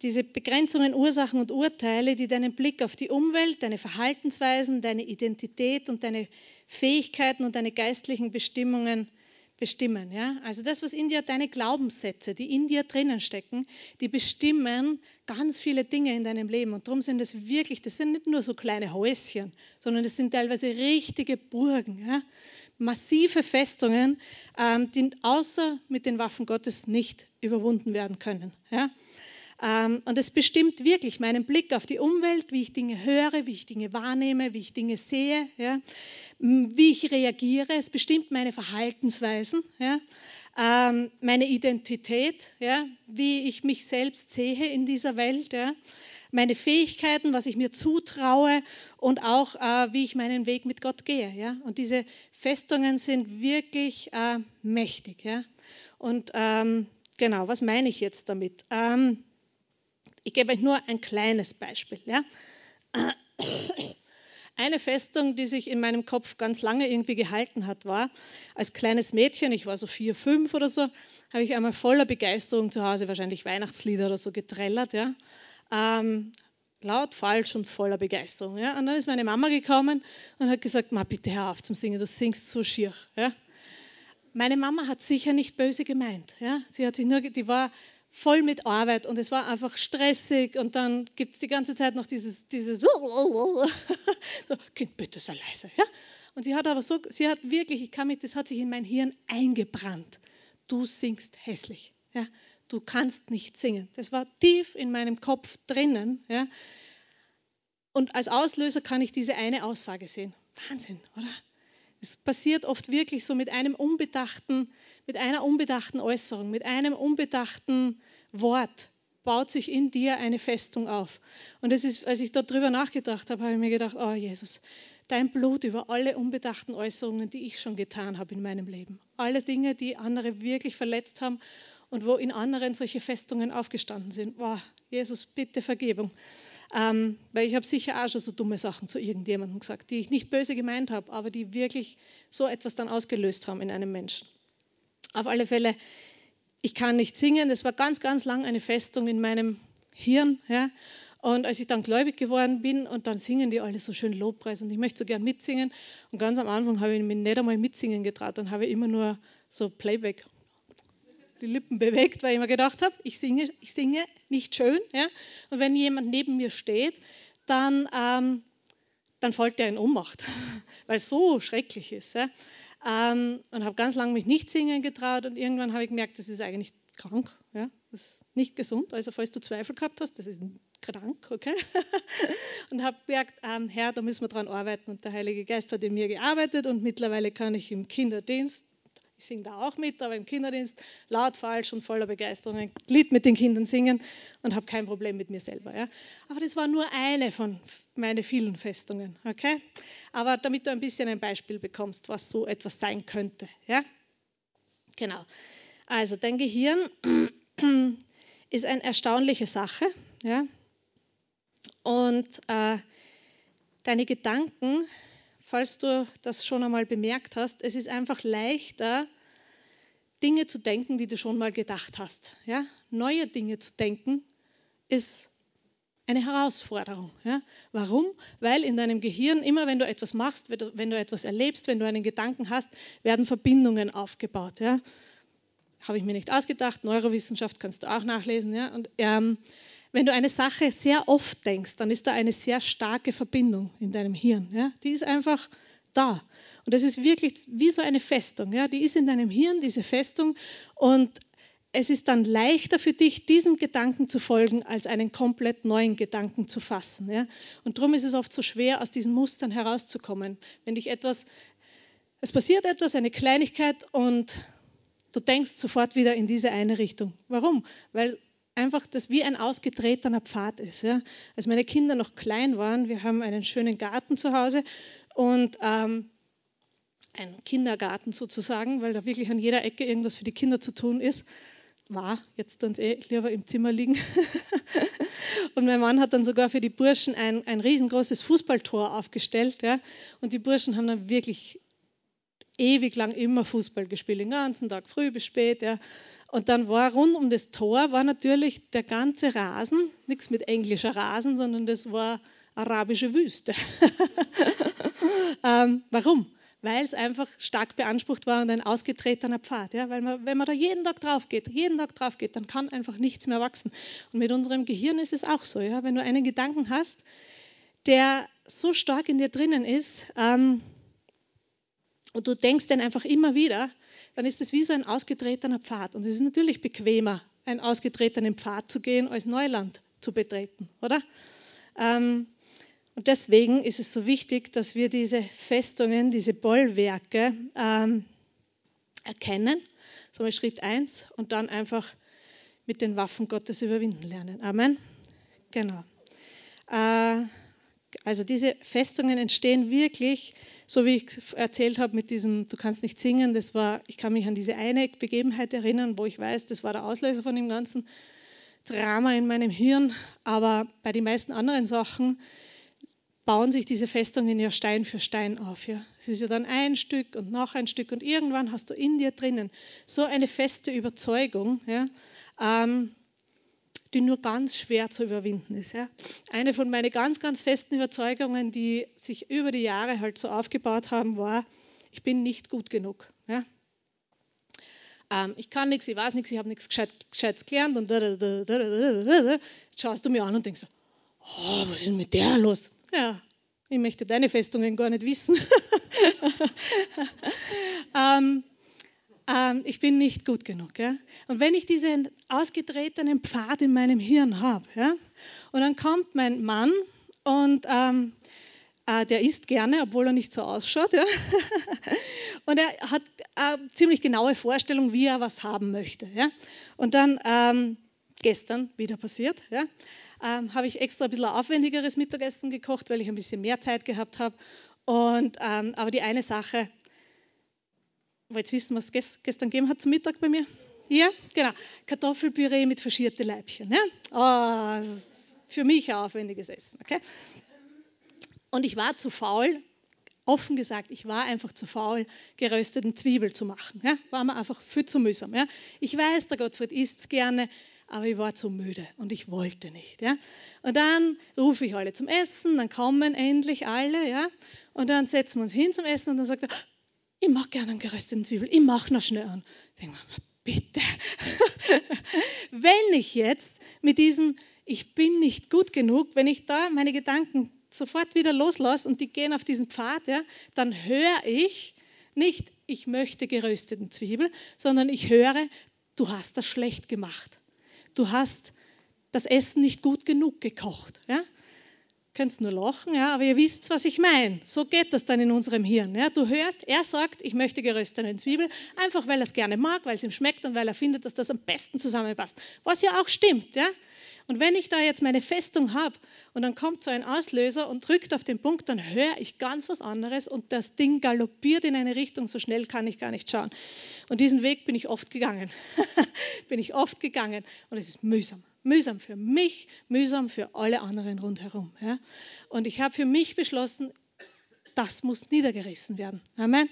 diese Begrenzungen, Ursachen und Urteile, die deinen Blick auf die Umwelt, deine Verhaltensweisen, deine Identität und deine Fähigkeiten und deine geistlichen Bestimmungen bestimmen. Ja? Also das, was in dir, deine Glaubenssätze, die in dir drinnen stecken, die bestimmen ganz viele Dinge in deinem Leben. Und darum sind das wirklich, das sind nicht nur so kleine Häuschen, sondern das sind teilweise richtige Burgen. Ja? Massive Festungen, ähm, die außer mit den Waffen Gottes nicht überwunden werden können. Ja? Ähm, und es bestimmt wirklich meinen Blick auf die Umwelt, wie ich Dinge höre, wie ich Dinge wahrnehme, wie ich Dinge sehe, ja, wie ich reagiere. Es bestimmt meine Verhaltensweisen, ja, ähm, meine Identität, ja, wie ich mich selbst sehe in dieser Welt, meine Fähigkeiten, was ich mir zutraue und auch äh, wie ich meinen Weg mit Gott gehe. Und diese Festungen sind wirklich äh, mächtig. Und ähm, genau, was meine ich jetzt damit? Ähm, ich gebe euch nur ein kleines Beispiel. Ja. Eine Festung, die sich in meinem Kopf ganz lange irgendwie gehalten hat, war, als kleines Mädchen, ich war so vier, fünf oder so, habe ich einmal voller Begeisterung zu Hause wahrscheinlich Weihnachtslieder oder so getrellert. Ja. Ähm, laut, falsch und voller Begeisterung. Ja? Und dann ist meine Mama gekommen und hat gesagt, Ma, bitte hör auf zum Singen, du singst so schier. Ja? Meine Mama hat sicher nicht böse gemeint. Ja? Sie hat sich nur, die war voll mit Arbeit und es war einfach stressig und dann gibt es die ganze Zeit noch dieses, dieses so, Kind, bitte sei leise. Ja? Und sie hat aber so, sie hat wirklich, ich kann mich, das hat sich in mein Hirn eingebrannt. Du singst hässlich. Ja? Du kannst nicht singen. Das war tief in meinem Kopf drinnen. Ja? Und als Auslöser kann ich diese eine Aussage sehen. Wahnsinn, oder? Es passiert oft wirklich so mit einem unbedachten, mit einer unbedachten Äußerung, mit einem unbedachten Wort baut sich in dir eine Festung auf. Und das ist, als ich darüber nachgedacht habe, habe ich mir gedacht, oh Jesus, dein Blut über alle unbedachten Äußerungen, die ich schon getan habe in meinem Leben. Alle Dinge, die andere wirklich verletzt haben und wo in anderen solche Festungen aufgestanden sind. Oh, Jesus, bitte Vergebung. Ähm, weil ich habe sicher auch schon so dumme Sachen zu irgendjemandem gesagt, die ich nicht böse gemeint habe, aber die wirklich so etwas dann ausgelöst haben in einem Menschen. Auf alle Fälle, ich kann nicht singen. Das war ganz, ganz lang eine Festung in meinem Hirn. Ja. Und als ich dann gläubig geworden bin und dann singen die alle so schön Lobpreis und ich möchte so gern mitsingen. Und ganz am Anfang habe ich mich nicht einmal mitsingen getraut und habe immer nur so Playback die Lippen bewegt, weil ich mir gedacht habe, ich singe, ich singe nicht schön. Ja? Und wenn jemand neben mir steht, dann, ähm, dann fällt der in Ohnmacht, weil es so schrecklich ist. Ja? Ähm, und habe ganz lange mich nicht singen getraut und irgendwann habe ich gemerkt, das ist eigentlich krank, ja? das ist nicht gesund. Also falls du Zweifel gehabt hast, das ist krank, okay? und habe gemerkt, ähm, Herr, da müssen wir dran arbeiten. Und der Heilige Geist hat in mir gearbeitet und mittlerweile kann ich im Kinderdienst ich singe da auch mit, aber im Kinderdienst laut, falsch und voller Begeisterung ein Lied mit den Kindern singen und habe kein Problem mit mir selber. Ja. Aber das war nur eine von meinen vielen Festungen. Okay? Aber damit du ein bisschen ein Beispiel bekommst, was so etwas sein könnte. Ja? Genau. Also dein Gehirn ist eine erstaunliche Sache. Ja? Und äh, deine Gedanken falls du das schon einmal bemerkt hast, es ist einfach leichter, Dinge zu denken, die du schon mal gedacht hast. Ja? Neue Dinge zu denken ist eine Herausforderung. Ja? Warum? Weil in deinem Gehirn, immer wenn du etwas machst, wenn du etwas erlebst, wenn du einen Gedanken hast, werden Verbindungen aufgebaut. Ja? Habe ich mir nicht ausgedacht. Neurowissenschaft kannst du auch nachlesen. Und ähm, wenn du eine Sache sehr oft denkst, dann ist da eine sehr starke Verbindung in deinem Hirn. Ja? Die ist einfach da. Und das ist wirklich wie so eine Festung. Ja? Die ist in deinem Hirn, diese Festung. Und es ist dann leichter für dich, diesem Gedanken zu folgen, als einen komplett neuen Gedanken zu fassen. Ja? Und darum ist es oft so schwer, aus diesen Mustern herauszukommen. Wenn dich etwas, es passiert etwas, eine Kleinigkeit und du denkst sofort wieder in diese eine Richtung. Warum? Weil einfach das wie ein ausgetretener Pfad ist. Ja. Als meine Kinder noch klein waren, wir haben einen schönen Garten zu Hause und ähm, einen Kindergarten sozusagen, weil da wirklich an jeder Ecke irgendwas für die Kinder zu tun ist. War, jetzt tun sie eh lieber im Zimmer liegen. und mein Mann hat dann sogar für die Burschen ein, ein riesengroßes Fußballtor aufgestellt. Ja. Und die Burschen haben dann wirklich ewig lang immer Fußball gespielt, den ganzen Tag, früh bis spät. Ja. Und dann war rund um das Tor war natürlich der ganze Rasen, nichts mit englischer Rasen, sondern das war arabische Wüste. ähm, warum? Weil es einfach stark beansprucht war und ein ausgetretener Pfad. Ja? Weil man, wenn man da jeden Tag drauf geht, jeden Tag drauf geht, dann kann einfach nichts mehr wachsen. Und mit unserem Gehirn ist es auch so. Ja? Wenn du einen Gedanken hast, der so stark in dir drinnen ist, ähm, und du denkst den einfach immer wieder, dann ist es wie so ein ausgetretener Pfad. Und es ist natürlich bequemer, einen ausgetretenen Pfad zu gehen, als Neuland zu betreten, oder? Ähm, und deswegen ist es so wichtig, dass wir diese Festungen, diese Bollwerke ähm, erkennen. So mal Schritt 1 und dann einfach mit den Waffen Gottes überwinden lernen. Amen. Genau. Äh, also diese Festungen entstehen wirklich so wie ich erzählt habe mit diesem, du kannst nicht singen, das war, ich kann mich an diese eine Begebenheit erinnern, wo ich weiß, das war der Auslöser von dem ganzen Drama in meinem Hirn. Aber bei den meisten anderen Sachen bauen sich diese Festungen ja Stein für Stein auf. Ja. Es ist ja dann ein Stück und noch ein Stück und irgendwann hast du in dir drinnen so eine feste Überzeugung, ja, ähm, die nur ganz schwer zu überwinden ist. Ja. Eine von meinen ganz, ganz festen Überzeugungen, die sich über die Jahre halt so aufgebaut haben, war, ich bin nicht gut genug. Ja. Ähm, ich kann nichts, ich weiß nichts, ich habe nichts Gescheites gelernt und da, da, da, da, da, da, da. schaust du mir an und denkst, oh, was ist denn mit der los? Ja, ich möchte deine Festungen gar nicht wissen. ähm, ähm, ich bin nicht gut genug. Ja? Und wenn ich diesen ausgetretenen Pfad in meinem Hirn habe, ja, und dann kommt mein Mann und ähm, äh, der isst gerne, obwohl er nicht so ausschaut. Ja? und er hat eine ziemlich genaue Vorstellung, wie er was haben möchte. Ja? Und dann ähm, gestern wieder passiert. Ja? Ähm, habe ich extra ein bisschen aufwendigeres Mittagessen gekocht, weil ich ein bisschen mehr Zeit gehabt habe. Und, ähm, aber die eine Sache, wollt wissen, was es gestern gegeben hat zum Mittag bei mir? Ja, genau. Kartoffelpüree mit verschierten Leibchen. Ja? Oh, für mich ein aufwendiges Essen. Okay? Und ich war zu faul, offen gesagt, ich war einfach zu faul, gerösteten Zwiebel zu machen. Ja? War mir einfach viel zu mühsam. Ja? Ich weiß, der Gottfried isst es gerne, aber ich war zu müde und ich wollte nicht. Ja? Und dann rufe ich alle zum Essen, dann kommen endlich alle, ja? und dann setzen wir uns hin zum Essen und dann sagt er, ich mag gerne einen gerösteten Zwiebel, ich mache noch schnell an. Denke mir, bitte. wenn ich jetzt mit diesem, ich bin nicht gut genug, wenn ich da meine Gedanken sofort wieder loslasse und die gehen auf diesen Pfad, ja, dann höre ich nicht, ich möchte gerösteten Zwiebel, sondern ich höre, du hast das schlecht gemacht. Du hast das Essen nicht gut genug gekocht. Ja? Könnt nur lachen, ja, aber ihr wisst, was ich meine. So geht das dann in unserem Hirn. Ja? Du hörst, er sagt, ich möchte geröstete Zwiebel, einfach weil er es gerne mag, weil es ihm schmeckt und weil er findet, dass das am besten zusammenpasst. Was ja auch stimmt. Ja? Und wenn ich da jetzt meine Festung habe und dann kommt so ein Auslöser und drückt auf den Punkt, dann höre ich ganz was anderes und das Ding galoppiert in eine Richtung, so schnell kann ich gar nicht schauen. Und diesen Weg bin ich oft gegangen. bin ich oft gegangen und es ist mühsam. Mühsam für mich, mühsam für alle anderen rundherum. Ja? Und ich habe für mich beschlossen, das muss niedergerissen werden. Amen.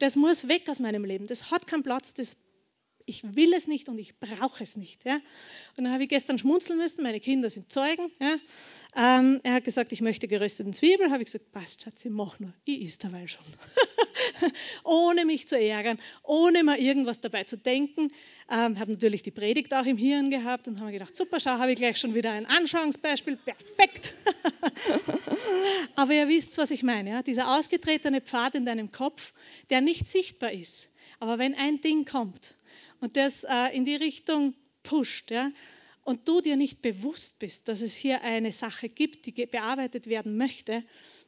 Das muss weg aus meinem Leben. Das hat keinen Platz, das ich will es nicht und ich brauche es nicht. Ja? Und dann habe ich gestern schmunzeln müssen, meine Kinder sind Zeugen. Ja? Ähm, er hat gesagt, ich möchte gerösteten Zwiebel. Habe ich gesagt, passt, Schatzi, mach nur. Ich is derweil schon. ohne mich zu ärgern, ohne mal irgendwas dabei zu denken. Ähm, habe natürlich die Predigt auch im Hirn gehabt und habe mir gedacht, super, schau, habe ich gleich schon wieder ein Anschauungsbeispiel. Perfekt. Aber ihr wisst, was ich meine. Ja? Dieser ausgetretene Pfad in deinem Kopf, der nicht sichtbar ist. Aber wenn ein Ding kommt, und das äh, in die Richtung pusht, ja, und du dir nicht bewusst bist, dass es hier eine Sache gibt, die bearbeitet werden möchte,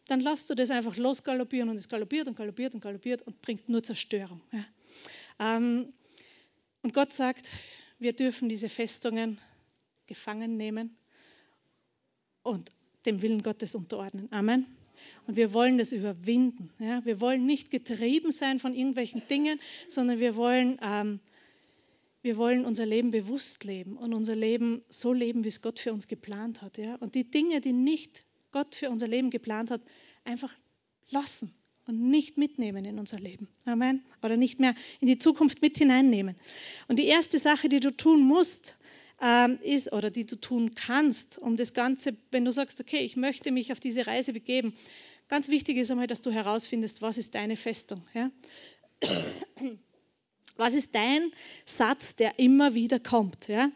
dann lässt du das einfach losgaloppieren und es galoppiert und galoppiert und galoppiert und bringt nur Zerstörung. Ja. Ähm, und Gott sagt, wir dürfen diese Festungen gefangen nehmen und dem Willen Gottes unterordnen. Amen. Und wir wollen das überwinden. Ja. Wir wollen nicht getrieben sein von irgendwelchen Dingen, sondern wir wollen ähm, wir wollen unser Leben bewusst leben und unser Leben so leben, wie es Gott für uns geplant hat. Ja? Und die Dinge, die nicht Gott für unser Leben geplant hat, einfach lassen und nicht mitnehmen in unser Leben. Amen. Oder nicht mehr in die Zukunft mit hineinnehmen. Und die erste Sache, die du tun musst, ähm, ist, oder die du tun kannst, um das Ganze, wenn du sagst, okay, ich möchte mich auf diese Reise begeben, ganz wichtig ist einmal, dass du herausfindest, was ist deine Festung. Ja? Was ist dein Satz, der immer wieder kommt? Ja?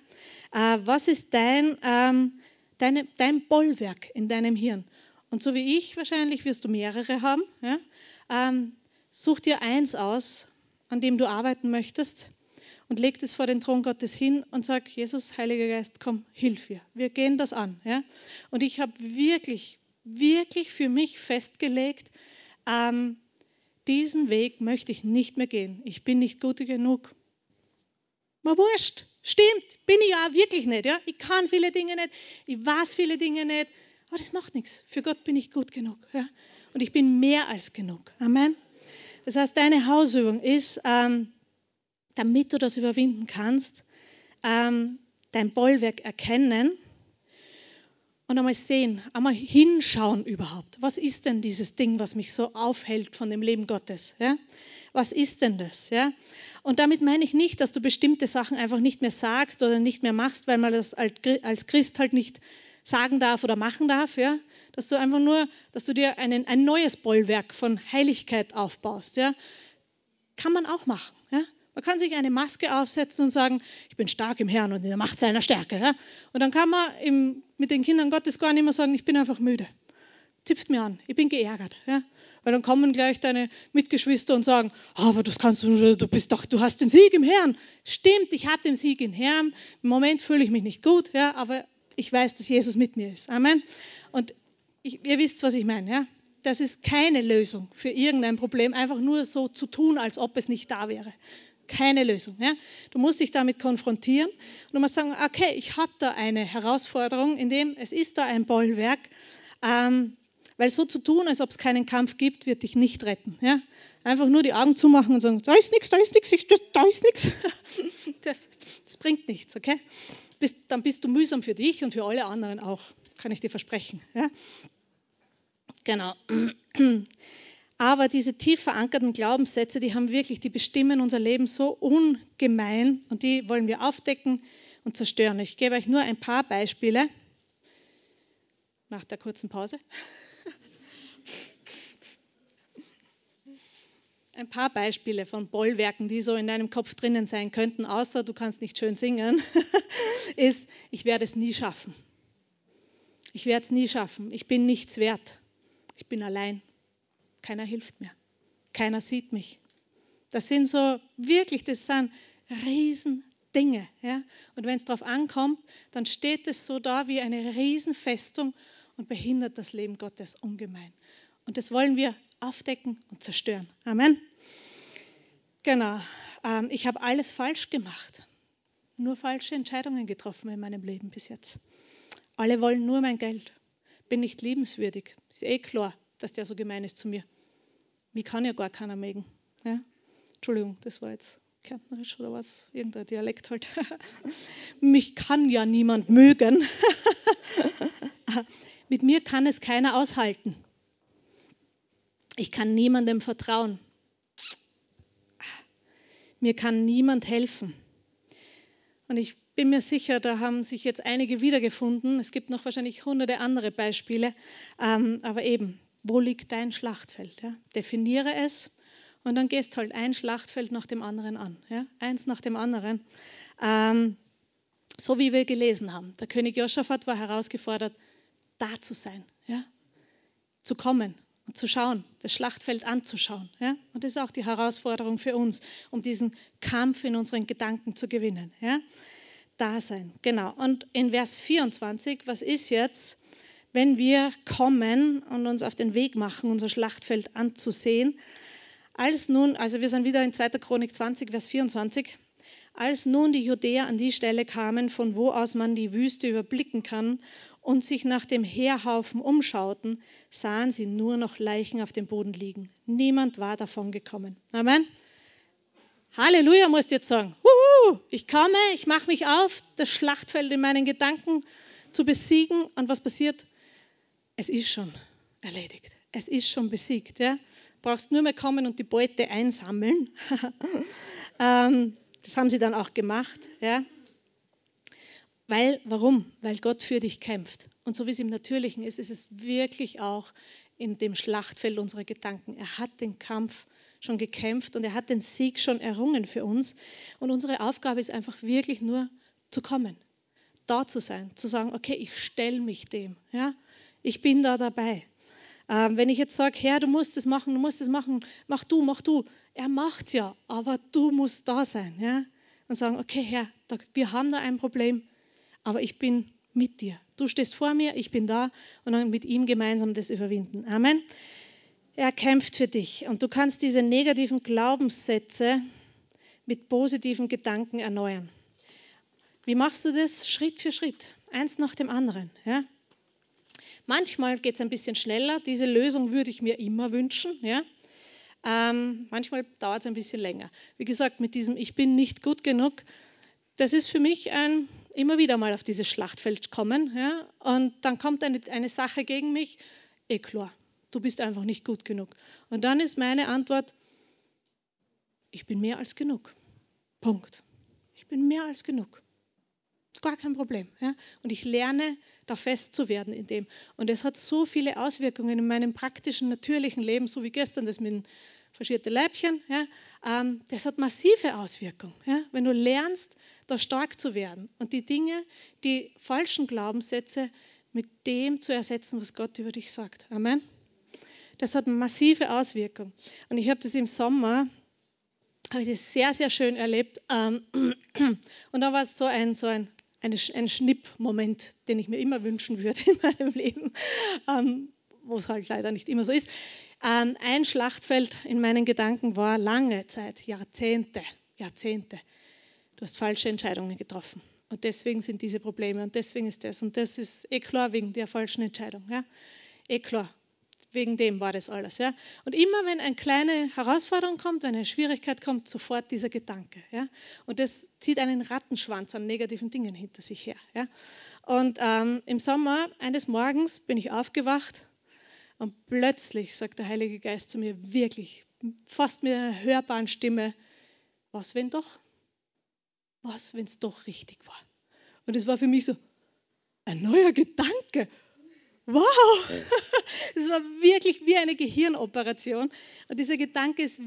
Äh, was ist dein, ähm, deine, dein Bollwerk in deinem Hirn? Und so wie ich wahrscheinlich wirst du mehrere haben. Ja? Ähm, such dir eins aus, an dem du arbeiten möchtest und leg es vor den Thron Gottes hin und sag, Jesus, Heiliger Geist, komm, hilf mir. Wir gehen das an. Ja? Und ich habe wirklich, wirklich für mich festgelegt, ähm, diesen Weg möchte ich nicht mehr gehen. Ich bin nicht gut genug. Mal wurscht. Stimmt, bin ich ja wirklich nicht. Ja? Ich kann viele Dinge nicht, ich weiß viele Dinge nicht, aber das macht nichts. Für Gott bin ich gut genug. Ja? Und ich bin mehr als genug. Amen. Das heißt, deine Hausübung ist, ähm, damit du das überwinden kannst, ähm, dein Bollwerk erkennen und einmal sehen, einmal hinschauen überhaupt. Was ist denn dieses Ding, was mich so aufhält von dem Leben Gottes? Ja? Was ist denn das? Ja? Und damit meine ich nicht, dass du bestimmte Sachen einfach nicht mehr sagst oder nicht mehr machst, weil man das als Christ halt nicht sagen darf oder machen darf, ja? dass du einfach nur, dass du dir einen, ein neues Bollwerk von Heiligkeit aufbaust. Ja? Kann man auch machen. Ja? Man kann sich eine Maske aufsetzen und sagen, ich bin stark im Herrn und in der Macht seiner Stärke. Ja? Und dann kann man im, mit den Kindern Gottes gar nicht mehr sagen, ich bin einfach müde. Zipft mir an, ich bin geärgert. Ja? Weil dann kommen gleich deine Mitgeschwister und sagen, aber das kannst du, du bist doch, du hast den Sieg im Herrn. Stimmt, ich habe den Sieg im Herrn. Im Moment fühle ich mich nicht gut, ja, aber ich weiß, dass Jesus mit mir ist. Amen. Und ich, ihr wisst, was ich meine. Ja? Das ist keine Lösung für irgendein Problem, einfach nur so zu tun, als ob es nicht da wäre. Keine Lösung. Ja? Du musst dich damit konfrontieren und du musst sagen, okay, ich habe da eine Herausforderung, in dem es ist da ein Bollwerk, ähm, weil so zu tun, als ob es keinen Kampf gibt, wird dich nicht retten. Ja? Einfach nur die Augen zumachen und sagen, da ist nichts, da ist nichts, da ist nichts. Das, das bringt nichts, okay? Bist, dann bist du mühsam für dich und für alle anderen auch, kann ich dir versprechen. Ja? Genau. Aber diese tief verankerten Glaubenssätze, die haben wirklich, die bestimmen unser Leben so ungemein und die wollen wir aufdecken und zerstören. Ich gebe euch nur ein paar Beispiele nach der kurzen Pause. Ein paar Beispiele von Bollwerken, die so in deinem Kopf drinnen sein könnten, außer du kannst nicht schön singen, ist, ich werde es nie schaffen. Ich werde es nie schaffen. Ich bin nichts wert. Ich bin allein. Keiner hilft mir. Keiner sieht mich. Das sind so wirklich, das sind Riesendinge. Ja? Und wenn es darauf ankommt, dann steht es so da wie eine Riesenfestung und behindert das Leben Gottes ungemein. Und das wollen wir aufdecken und zerstören. Amen. Genau. Ähm, ich habe alles falsch gemacht. Nur falsche Entscheidungen getroffen in meinem Leben bis jetzt. Alle wollen nur mein Geld bin nicht liebenswürdig. Ist eh klar, dass der so gemein ist zu mir. Mich kann ja gar keiner mögen. Ja? Entschuldigung, das war jetzt Kärntnerisch oder was? Irgendein Dialekt halt. Mich kann ja niemand mögen. Mit mir kann es keiner aushalten. Ich kann niemandem vertrauen. Mir kann niemand helfen. Und ich bin mir sicher, da haben sich jetzt einige wiedergefunden. Es gibt noch wahrscheinlich hunderte andere Beispiele. Ähm, aber eben, wo liegt dein Schlachtfeld? Ja? Definiere es und dann gehst halt ein Schlachtfeld nach dem anderen an. Ja? Eins nach dem anderen. Ähm, so wie wir gelesen haben. Der König Josaphat war herausgefordert, da zu sein, ja? zu kommen und zu schauen, das Schlachtfeld anzuschauen. Ja? Und das ist auch die Herausforderung für uns, um diesen Kampf in unseren Gedanken zu gewinnen. Ja? da sein. Genau. Und in Vers 24, was ist jetzt, wenn wir kommen und uns auf den Weg machen, unser Schlachtfeld anzusehen? Als nun, also wir sind wieder in 2. Chronik 20, Vers 24. Als nun die Judäer an die Stelle kamen, von wo aus man die Wüste überblicken kann, und sich nach dem Heerhaufen umschauten, sahen sie nur noch Leichen auf dem Boden liegen. Niemand war davon gekommen. Amen. Halleluja, musst du jetzt sagen. Huhu, ich komme, ich mache mich auf, das Schlachtfeld in meinen Gedanken zu besiegen. Und was passiert? Es ist schon erledigt. Es ist schon besiegt. Ja? Du brauchst nur mehr kommen und die Beute einsammeln. Ähm, das haben sie dann auch gemacht. Ja? Weil, warum? Weil Gott für dich kämpft. Und so wie es im Natürlichen ist, ist es wirklich auch in dem Schlachtfeld unserer Gedanken. Er hat den Kampf schon gekämpft und er hat den Sieg schon errungen für uns. Und unsere Aufgabe ist einfach wirklich nur zu kommen, da zu sein, zu sagen, okay, ich stelle mich dem, ja, ich bin da dabei. Ähm, wenn ich jetzt sage, Herr, du musst es machen, du musst es machen, mach du, mach du, er macht es ja, aber du musst da sein, ja, und sagen, okay, Herr, da, wir haben da ein Problem, aber ich bin mit dir. Du stehst vor mir, ich bin da und dann mit ihm gemeinsam das überwinden. Amen. Er kämpft für dich und du kannst diese negativen Glaubenssätze mit positiven Gedanken erneuern. Wie machst du das? Schritt für Schritt, eins nach dem anderen. Ja? Manchmal geht es ein bisschen schneller. Diese Lösung würde ich mir immer wünschen. Ja? Ähm, manchmal dauert es ein bisschen länger. Wie gesagt, mit diesem Ich bin nicht gut genug, das ist für mich ein immer wieder mal auf dieses Schlachtfeld kommen. Ja? Und dann kommt eine, eine Sache gegen mich, eh klar du bist einfach nicht gut genug. Und dann ist meine Antwort, ich bin mehr als genug. Punkt. Ich bin mehr als genug. Gar kein Problem. Ja? Und ich lerne da fest zu werden in dem. Und es hat so viele Auswirkungen in meinem praktischen, natürlichen Leben, so wie gestern das mit dem verschierten Leibchen. Ja? Ähm, das hat massive Auswirkungen. Ja? Wenn du lernst, da stark zu werden und die Dinge, die falschen Glaubenssätze mit dem zu ersetzen, was Gott über dich sagt. Amen. Das hat massive Auswirkungen. Und ich habe das im Sommer, habe ich das sehr, sehr schön erlebt. Ähm, und da war es so ein, so ein, ein, Schnipp-Moment, den ich mir immer wünschen würde in meinem Leben, ähm, wo es halt leider nicht immer so ist. Ähm, ein Schlachtfeld in meinen Gedanken war lange Zeit, Jahrzehnte, Jahrzehnte. Du hast falsche Entscheidungen getroffen. Und deswegen sind diese Probleme und deswegen ist das. Und das ist eh klar wegen der falschen Entscheidung. Ja? Eh klar. Wegen dem war das alles. Ja? Und immer wenn eine kleine Herausforderung kommt, wenn eine Schwierigkeit kommt, sofort dieser Gedanke. Ja? Und das zieht einen Rattenschwanz an negativen Dingen hinter sich her. Ja? Und ähm, im Sommer, eines Morgens, bin ich aufgewacht und plötzlich sagt der Heilige Geist zu mir wirklich, fast mit einer hörbaren Stimme, was wenn doch? Was, wenn es doch richtig war? Und es war für mich so ein neuer Gedanke. Wow! Es war wirklich wie eine Gehirnoperation. Und dieser Gedanke ist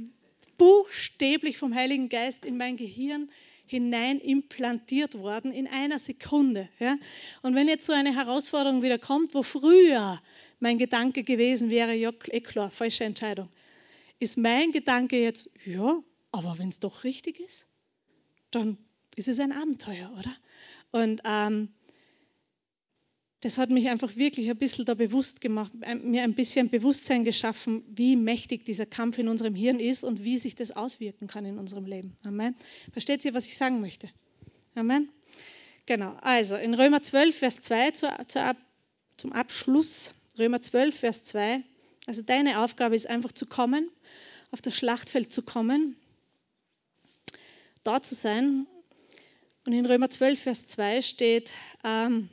buchstäblich vom Heiligen Geist in mein Gehirn hinein implantiert worden in einer Sekunde. Ja? Und wenn jetzt so eine Herausforderung wieder kommt, wo früher mein Gedanke gewesen wäre, ja, eh klar, falsche Entscheidung, ist mein Gedanke jetzt, ja, aber wenn es doch richtig ist, dann ist es ein Abenteuer, oder? Und ähm, das hat mich einfach wirklich ein bisschen da bewusst gemacht, mir ein bisschen Bewusstsein geschaffen, wie mächtig dieser Kampf in unserem Hirn ist und wie sich das auswirken kann in unserem Leben. Amen. Versteht ihr, was ich sagen möchte? Amen. Genau. Also in Römer 12, Vers 2 zu, zu, zum Abschluss. Römer 12, Vers 2. Also deine Aufgabe ist einfach zu kommen, auf das Schlachtfeld zu kommen, da zu sein und in Römer 12, Vers 2 steht, ähm,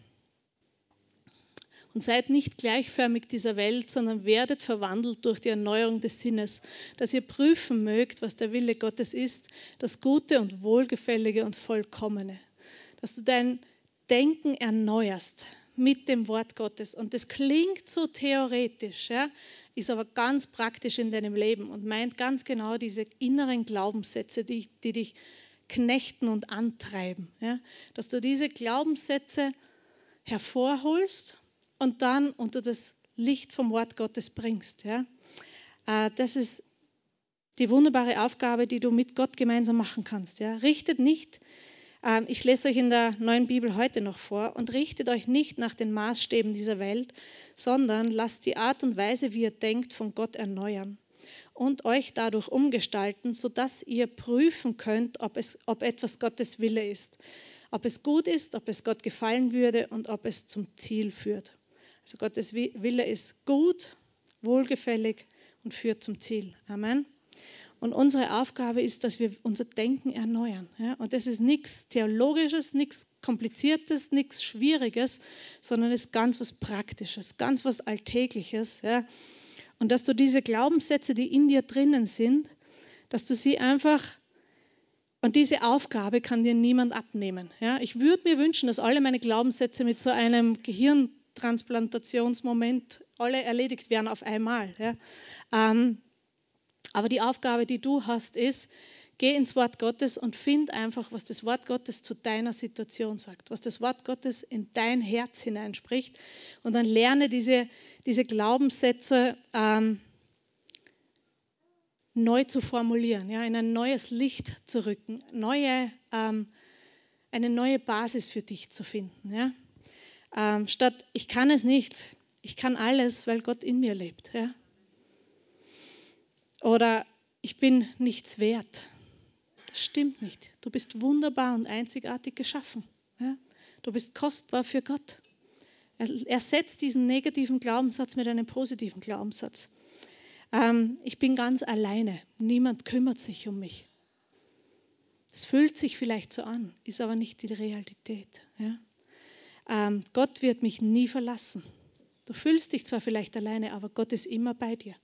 und seid nicht gleichförmig dieser Welt, sondern werdet verwandelt durch die Erneuerung des Sinnes, dass ihr prüfen mögt, was der Wille Gottes ist, das Gute und Wohlgefällige und Vollkommene. Dass du dein Denken erneuerst mit dem Wort Gottes. Und das klingt so theoretisch, ja, ist aber ganz praktisch in deinem Leben und meint ganz genau diese inneren Glaubenssätze, die, die dich knechten und antreiben. Ja? Dass du diese Glaubenssätze hervorholst und dann unter das Licht vom Wort Gottes bringst. Ja? Äh, das ist die wunderbare Aufgabe, die du mit Gott gemeinsam machen kannst. Ja? Richtet nicht, ähm, ich lese euch in der neuen Bibel heute noch vor, und richtet euch nicht nach den Maßstäben dieser Welt, sondern lasst die Art und Weise, wie ihr denkt, von Gott erneuern und euch dadurch umgestalten, sodass ihr prüfen könnt, ob, es, ob etwas Gottes Wille ist, ob es gut ist, ob es Gott gefallen würde und ob es zum Ziel führt. Also Gottes Wille ist gut, wohlgefällig und führt zum Ziel. Amen. Und unsere Aufgabe ist, dass wir unser Denken erneuern. Ja? Und das ist nichts Theologisches, nichts Kompliziertes, nichts Schwieriges, sondern ist ganz was Praktisches, ganz was Alltägliches. Ja? Und dass du diese Glaubenssätze, die in dir drinnen sind, dass du sie einfach, und diese Aufgabe kann dir niemand abnehmen. Ja? Ich würde mir wünschen, dass alle meine Glaubenssätze mit so einem Gehirntransplantationsmoment alle erledigt werden auf einmal. Ja? Ähm, aber die Aufgabe, die du hast, ist, geh ins Wort Gottes und find einfach, was das Wort Gottes zu deiner Situation sagt, was das Wort Gottes in dein Herz hineinspricht. Und dann lerne diese, diese Glaubenssätze ähm, neu zu formulieren, ja, in ein neues Licht zu rücken, neue, ähm, eine neue Basis für dich zu finden. Ja. Ähm, statt ich kann es nicht, ich kann alles, weil Gott in mir lebt. Ja. Oder ich bin nichts wert. Das stimmt nicht. Du bist wunderbar und einzigartig geschaffen. Ja. Du bist kostbar für Gott. Ersetzt diesen negativen Glaubenssatz mit einem positiven Glaubenssatz. Ähm, ich bin ganz alleine. Niemand kümmert sich um mich. Es fühlt sich vielleicht so an, ist aber nicht die Realität. Ja? Ähm, Gott wird mich nie verlassen. Du fühlst dich zwar vielleicht alleine, aber Gott ist immer bei dir.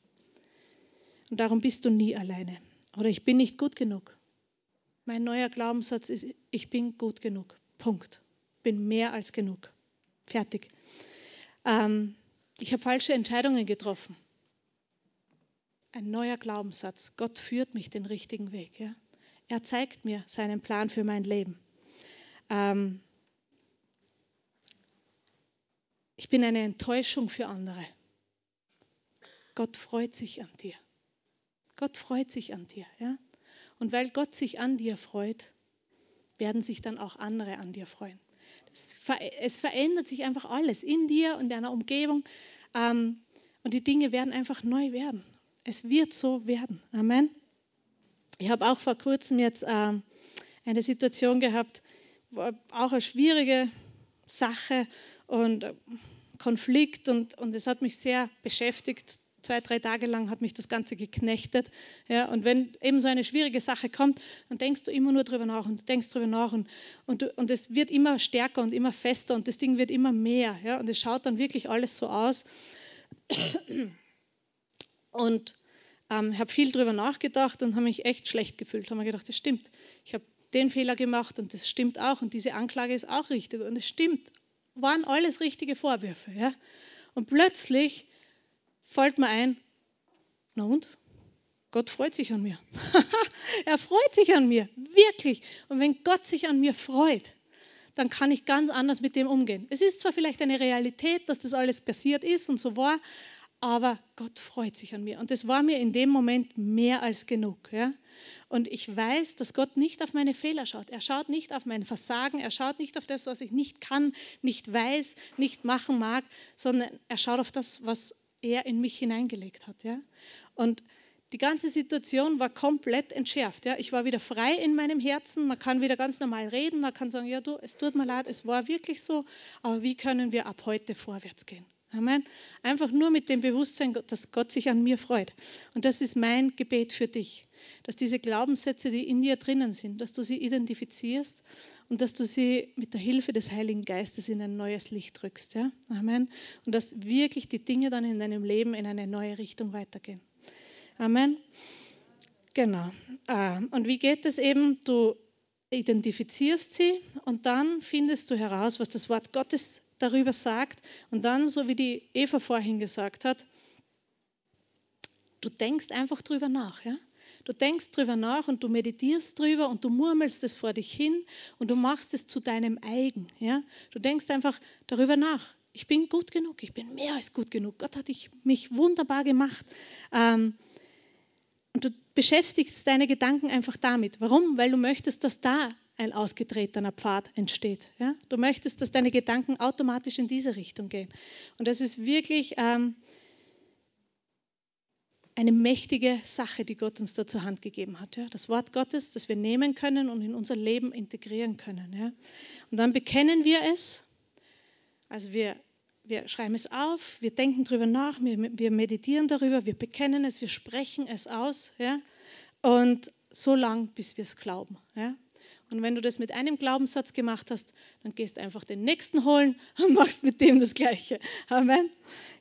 Und darum bist du nie alleine. Oder ich bin nicht gut genug. Mein neuer Glaubenssatz ist, ich bin gut genug. Punkt. Bin mehr als genug. Fertig. Ähm, ich habe falsche Entscheidungen getroffen. Ein neuer Glaubenssatz. Gott führt mich den richtigen Weg. Ja? Er zeigt mir seinen Plan für mein Leben. Ähm, ich bin eine Enttäuschung für andere. Gott freut sich an dir. Gott freut sich an dir. Ja? Und weil Gott sich an dir freut, werden sich dann auch andere an dir freuen. Es verändert sich einfach alles in dir und in deiner Umgebung. Ähm, und die Dinge werden einfach neu werden. Es wird so werden. Amen. Ich habe auch vor kurzem jetzt ähm, eine Situation gehabt, auch eine schwierige Sache und äh, Konflikt und, und es hat mich sehr beschäftigt. Zwei, drei Tage lang hat mich das Ganze geknechtet. Ja, und wenn eben so eine schwierige Sache kommt, dann denkst du immer nur drüber nach und denkst drüber nach und, und, und es wird immer stärker und immer fester und das Ding wird immer mehr. Ja, und es schaut dann wirklich alles so aus. Und ähm, habe viel drüber nachgedacht und habe mich echt schlecht gefühlt. Habe mir gedacht, das stimmt. Ich habe den Fehler gemacht und das stimmt auch und diese Anklage ist auch richtig und es stimmt. Waren alles richtige Vorwürfe. Ja? Und plötzlich fällt mir ein, na und? Gott freut sich an mir. er freut sich an mir, wirklich. Und wenn Gott sich an mir freut, dann kann ich ganz anders mit dem umgehen. Es ist zwar vielleicht eine Realität, dass das alles passiert ist und so war, aber Gott freut sich an mir. Und das war mir in dem Moment mehr als genug. Ja? Und ich weiß, dass Gott nicht auf meine Fehler schaut. Er schaut nicht auf mein Versagen, er schaut nicht auf das, was ich nicht kann, nicht weiß, nicht machen mag, sondern er schaut auf das, was er in mich hineingelegt hat. Ja? Und die ganze Situation war komplett entschärft. Ja? Ich war wieder frei in meinem Herzen. Man kann wieder ganz normal reden. Man kann sagen, ja du, es tut mir leid, es war wirklich so. Aber wie können wir ab heute vorwärts gehen? Amen. Einfach nur mit dem Bewusstsein, dass Gott sich an mir freut. Und das ist mein Gebet für dich, dass diese Glaubenssätze, die in dir drinnen sind, dass du sie identifizierst und dass du sie mit der Hilfe des Heiligen Geistes in ein neues Licht drückst. Ja? Amen. Und dass wirklich die Dinge dann in deinem Leben in eine neue Richtung weitergehen. Amen. Genau. Ah, und wie geht es eben? Du identifizierst sie und dann findest du heraus, was das Wort Gottes darüber sagt. Und dann, so wie die Eva vorhin gesagt hat, du denkst einfach drüber nach. Ja? Du denkst drüber nach und du meditierst drüber und du murmelst es vor dich hin und du machst es zu deinem eigen. Ja? Du denkst einfach darüber nach. Ich bin gut genug, ich bin mehr als gut genug. Gott hat mich wunderbar gemacht. Ähm, und du beschäftigst deine Gedanken einfach damit. Warum? Weil du möchtest, dass da ein ausgetretener Pfad entsteht. Ja? Du möchtest, dass deine Gedanken automatisch in diese Richtung gehen. Und das ist wirklich ähm, eine mächtige Sache, die Gott uns da zur Hand gegeben hat. Ja? Das Wort Gottes, das wir nehmen können und in unser Leben integrieren können. Ja? Und dann bekennen wir es. Also wir, wir schreiben es auf, wir denken darüber nach, wir, wir meditieren darüber, wir bekennen es, wir sprechen es aus. Ja? Und so lang, bis wir es glauben. Ja? Und wenn du das mit einem Glaubenssatz gemacht hast, dann gehst einfach den nächsten holen und machst mit dem das Gleiche. Amen.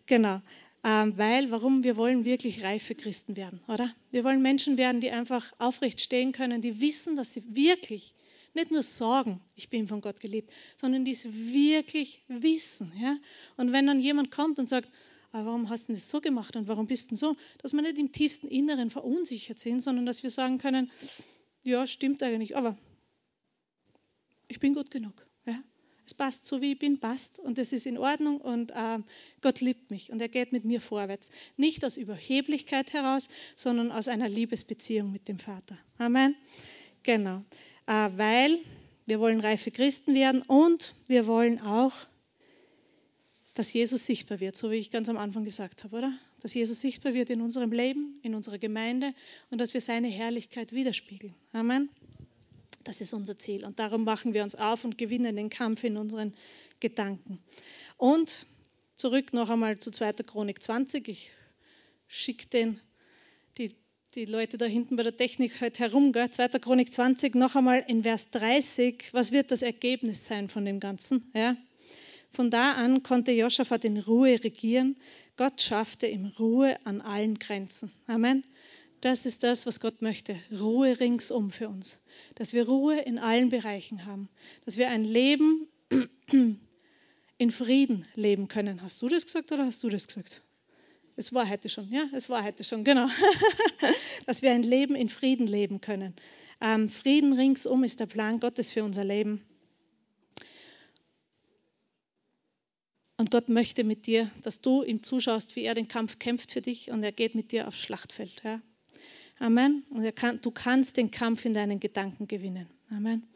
Genau. Ähm, weil, warum? Wir wollen wirklich reife Christen werden, oder? Wir wollen Menschen werden, die einfach aufrecht stehen können, die wissen, dass sie wirklich nicht nur sagen, ich bin von Gott geliebt, sondern die es wirklich wissen. Ja? Und wenn dann jemand kommt und sagt, ah, warum hast du das so gemacht und warum bist du so, dass wir nicht im tiefsten Inneren verunsichert sind, sondern dass wir sagen können, ja, stimmt eigentlich, aber ich bin gut genug. Es passt so, wie ich bin, passt und es ist in Ordnung und äh, Gott liebt mich und er geht mit mir vorwärts. Nicht aus Überheblichkeit heraus, sondern aus einer Liebesbeziehung mit dem Vater. Amen. Genau. Äh, weil wir wollen reife Christen werden und wir wollen auch, dass Jesus sichtbar wird, so wie ich ganz am Anfang gesagt habe, oder? Dass Jesus sichtbar wird in unserem Leben, in unserer Gemeinde und dass wir seine Herrlichkeit widerspiegeln. Amen. Das ist unser Ziel. Und darum machen wir uns auf und gewinnen den Kampf in unseren Gedanken. Und zurück noch einmal zu 2. Chronik 20. Ich schicke den, die, die Leute da hinten bei der Technik heute herum. Gell? 2. Chronik 20 noch einmal in Vers 30. Was wird das Ergebnis sein von dem Ganzen? Ja? Von da an konnte Josaphat in Ruhe regieren. Gott schaffte ihm Ruhe an allen Grenzen. Amen Das ist das, was Gott möchte. Ruhe ringsum für uns. Dass wir Ruhe in allen Bereichen haben. Dass wir ein Leben in Frieden leben können. Hast du das gesagt oder hast du das gesagt? Es war heute schon, ja, es war heute schon, genau. Dass wir ein Leben in Frieden leben können. Ähm, Frieden ringsum ist der Plan Gottes für unser Leben. Und Gott möchte mit dir, dass du ihm zuschaust, wie er den Kampf kämpft für dich und er geht mit dir aufs Schlachtfeld. Ja. Amen. Und du kannst den Kampf in deinen Gedanken gewinnen. Amen.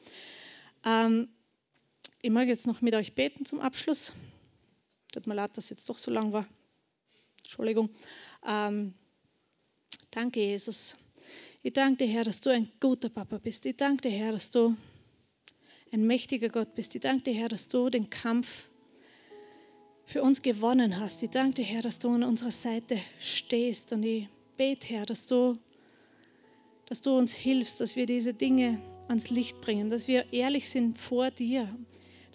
Ähm, ich mag jetzt noch mit euch beten zum Abschluss. Tut mir leid, dass es jetzt doch so lang war. Entschuldigung. Ähm, danke, Jesus. Ich danke dir, Herr, dass du ein guter Papa bist. Ich danke dir, Herr, dass du ein mächtiger Gott bist. Ich danke dir, Herr, dass du den Kampf für uns gewonnen hast. Ich danke dir, Herr, dass du an unserer Seite stehst. Und ich bete, Herr, dass du, dass du uns hilfst, dass wir diese Dinge ans Licht bringen, dass wir ehrlich sind vor dir,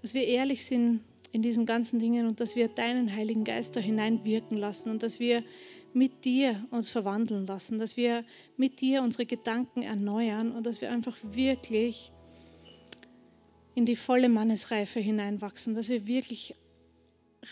dass wir ehrlich sind in diesen ganzen Dingen und dass wir deinen Heiligen Geist da hineinwirken lassen und dass wir mit dir uns verwandeln lassen, dass wir mit dir unsere Gedanken erneuern und dass wir einfach wirklich in die volle Mannesreife hineinwachsen, dass wir wirklich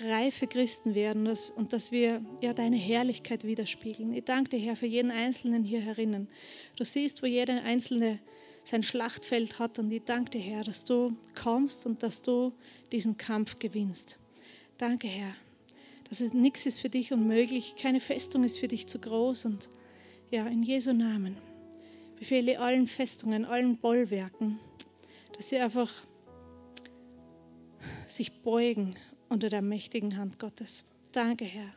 reife Christen werden und dass wir ja deine Herrlichkeit widerspiegeln. Ich danke dir, Herr, für jeden Einzelnen hier herinnen. Du siehst, wo jeder Einzelne sein Schlachtfeld hat und ich danke dir, Herr, dass du kommst und dass du diesen Kampf gewinnst. Danke, Herr, dass es nichts ist für dich unmöglich, keine Festung ist für dich zu groß und ja, in Jesu Namen befehle allen Festungen, allen Bollwerken, dass sie einfach sich beugen unter der mächtigen Hand Gottes. Danke, Herr,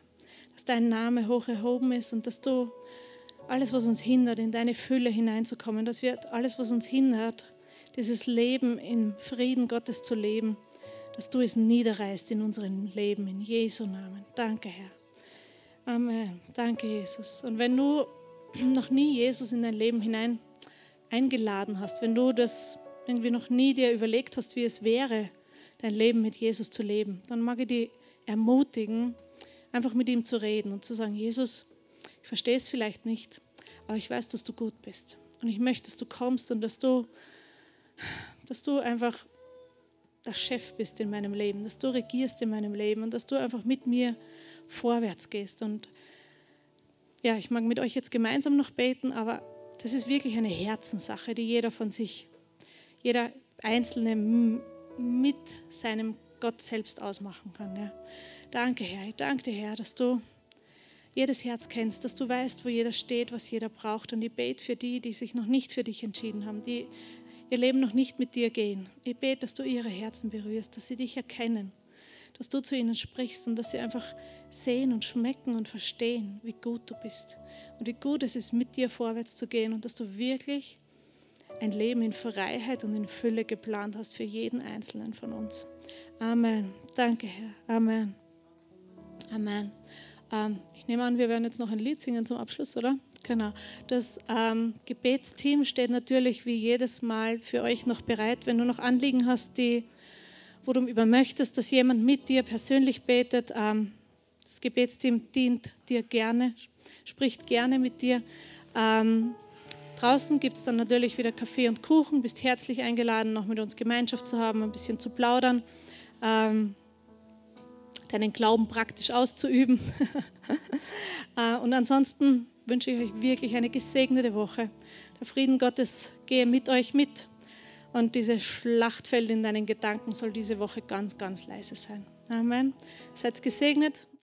dass dein Name hoch erhoben ist und dass du alles, was uns hindert, in deine Fülle hineinzukommen, dass wir alles, was uns hindert, dieses Leben im Frieden Gottes zu leben, dass du es niederreißt in unserem Leben, in Jesu Namen. Danke, Herr. Amen. Danke, Jesus. Und wenn du noch nie Jesus in dein Leben hinein eingeladen hast, wenn du das irgendwie noch nie dir überlegt hast, wie es wäre, dein Leben mit Jesus zu leben, dann mag ich dich ermutigen, einfach mit ihm zu reden und zu sagen, Jesus, ich verstehe es vielleicht nicht, aber ich weiß, dass du gut bist. Und ich möchte, dass du kommst und dass du, dass du einfach der Chef bist in meinem Leben, dass du regierst in meinem Leben und dass du einfach mit mir vorwärts gehst. Und ja, ich mag mit euch jetzt gemeinsam noch beten, aber das ist wirklich eine Herzenssache, die jeder von sich, jeder Einzelne mit seinem Gott selbst ausmachen kann. Ja. Danke, Herr. Ich danke dir, Herr, dass du jedes Herz kennst, dass du weißt, wo jeder steht, was jeder braucht. Und ich bete für die, die sich noch nicht für dich entschieden haben, die ihr Leben noch nicht mit dir gehen. Ich bete, dass du ihre Herzen berührst, dass sie dich erkennen, dass du zu ihnen sprichst und dass sie einfach sehen und schmecken und verstehen, wie gut du bist und wie gut es ist, mit dir vorwärts zu gehen und dass du wirklich ein Leben in Freiheit und in Fülle geplant hast für jeden Einzelnen von uns. Amen. Danke, Herr. Amen. Amen. Ähm, ich nehme an, wir werden jetzt noch ein Lied singen zum Abschluss, oder? Genau. Das ähm, Gebetsteam steht natürlich wie jedes Mal für euch noch bereit. Wenn du noch Anliegen hast, die, wo du über möchtest, dass jemand mit dir persönlich betet, ähm, das Gebetsteam dient dir gerne, spricht gerne mit dir. Ähm, draußen gibt es dann natürlich wieder Kaffee und Kuchen. Bist herzlich eingeladen, noch mit uns Gemeinschaft zu haben, ein bisschen zu plaudern. Ähm, deinen Glauben praktisch auszuüben. Äh, und ansonsten wünsche ich euch wirklich eine gesegnete Woche. Der Frieden Gottes gehe mit euch mit. Und dieses Schlachtfeld in deinen Gedanken soll diese Woche ganz, ganz leise sein. Amen. Seid gesegnet.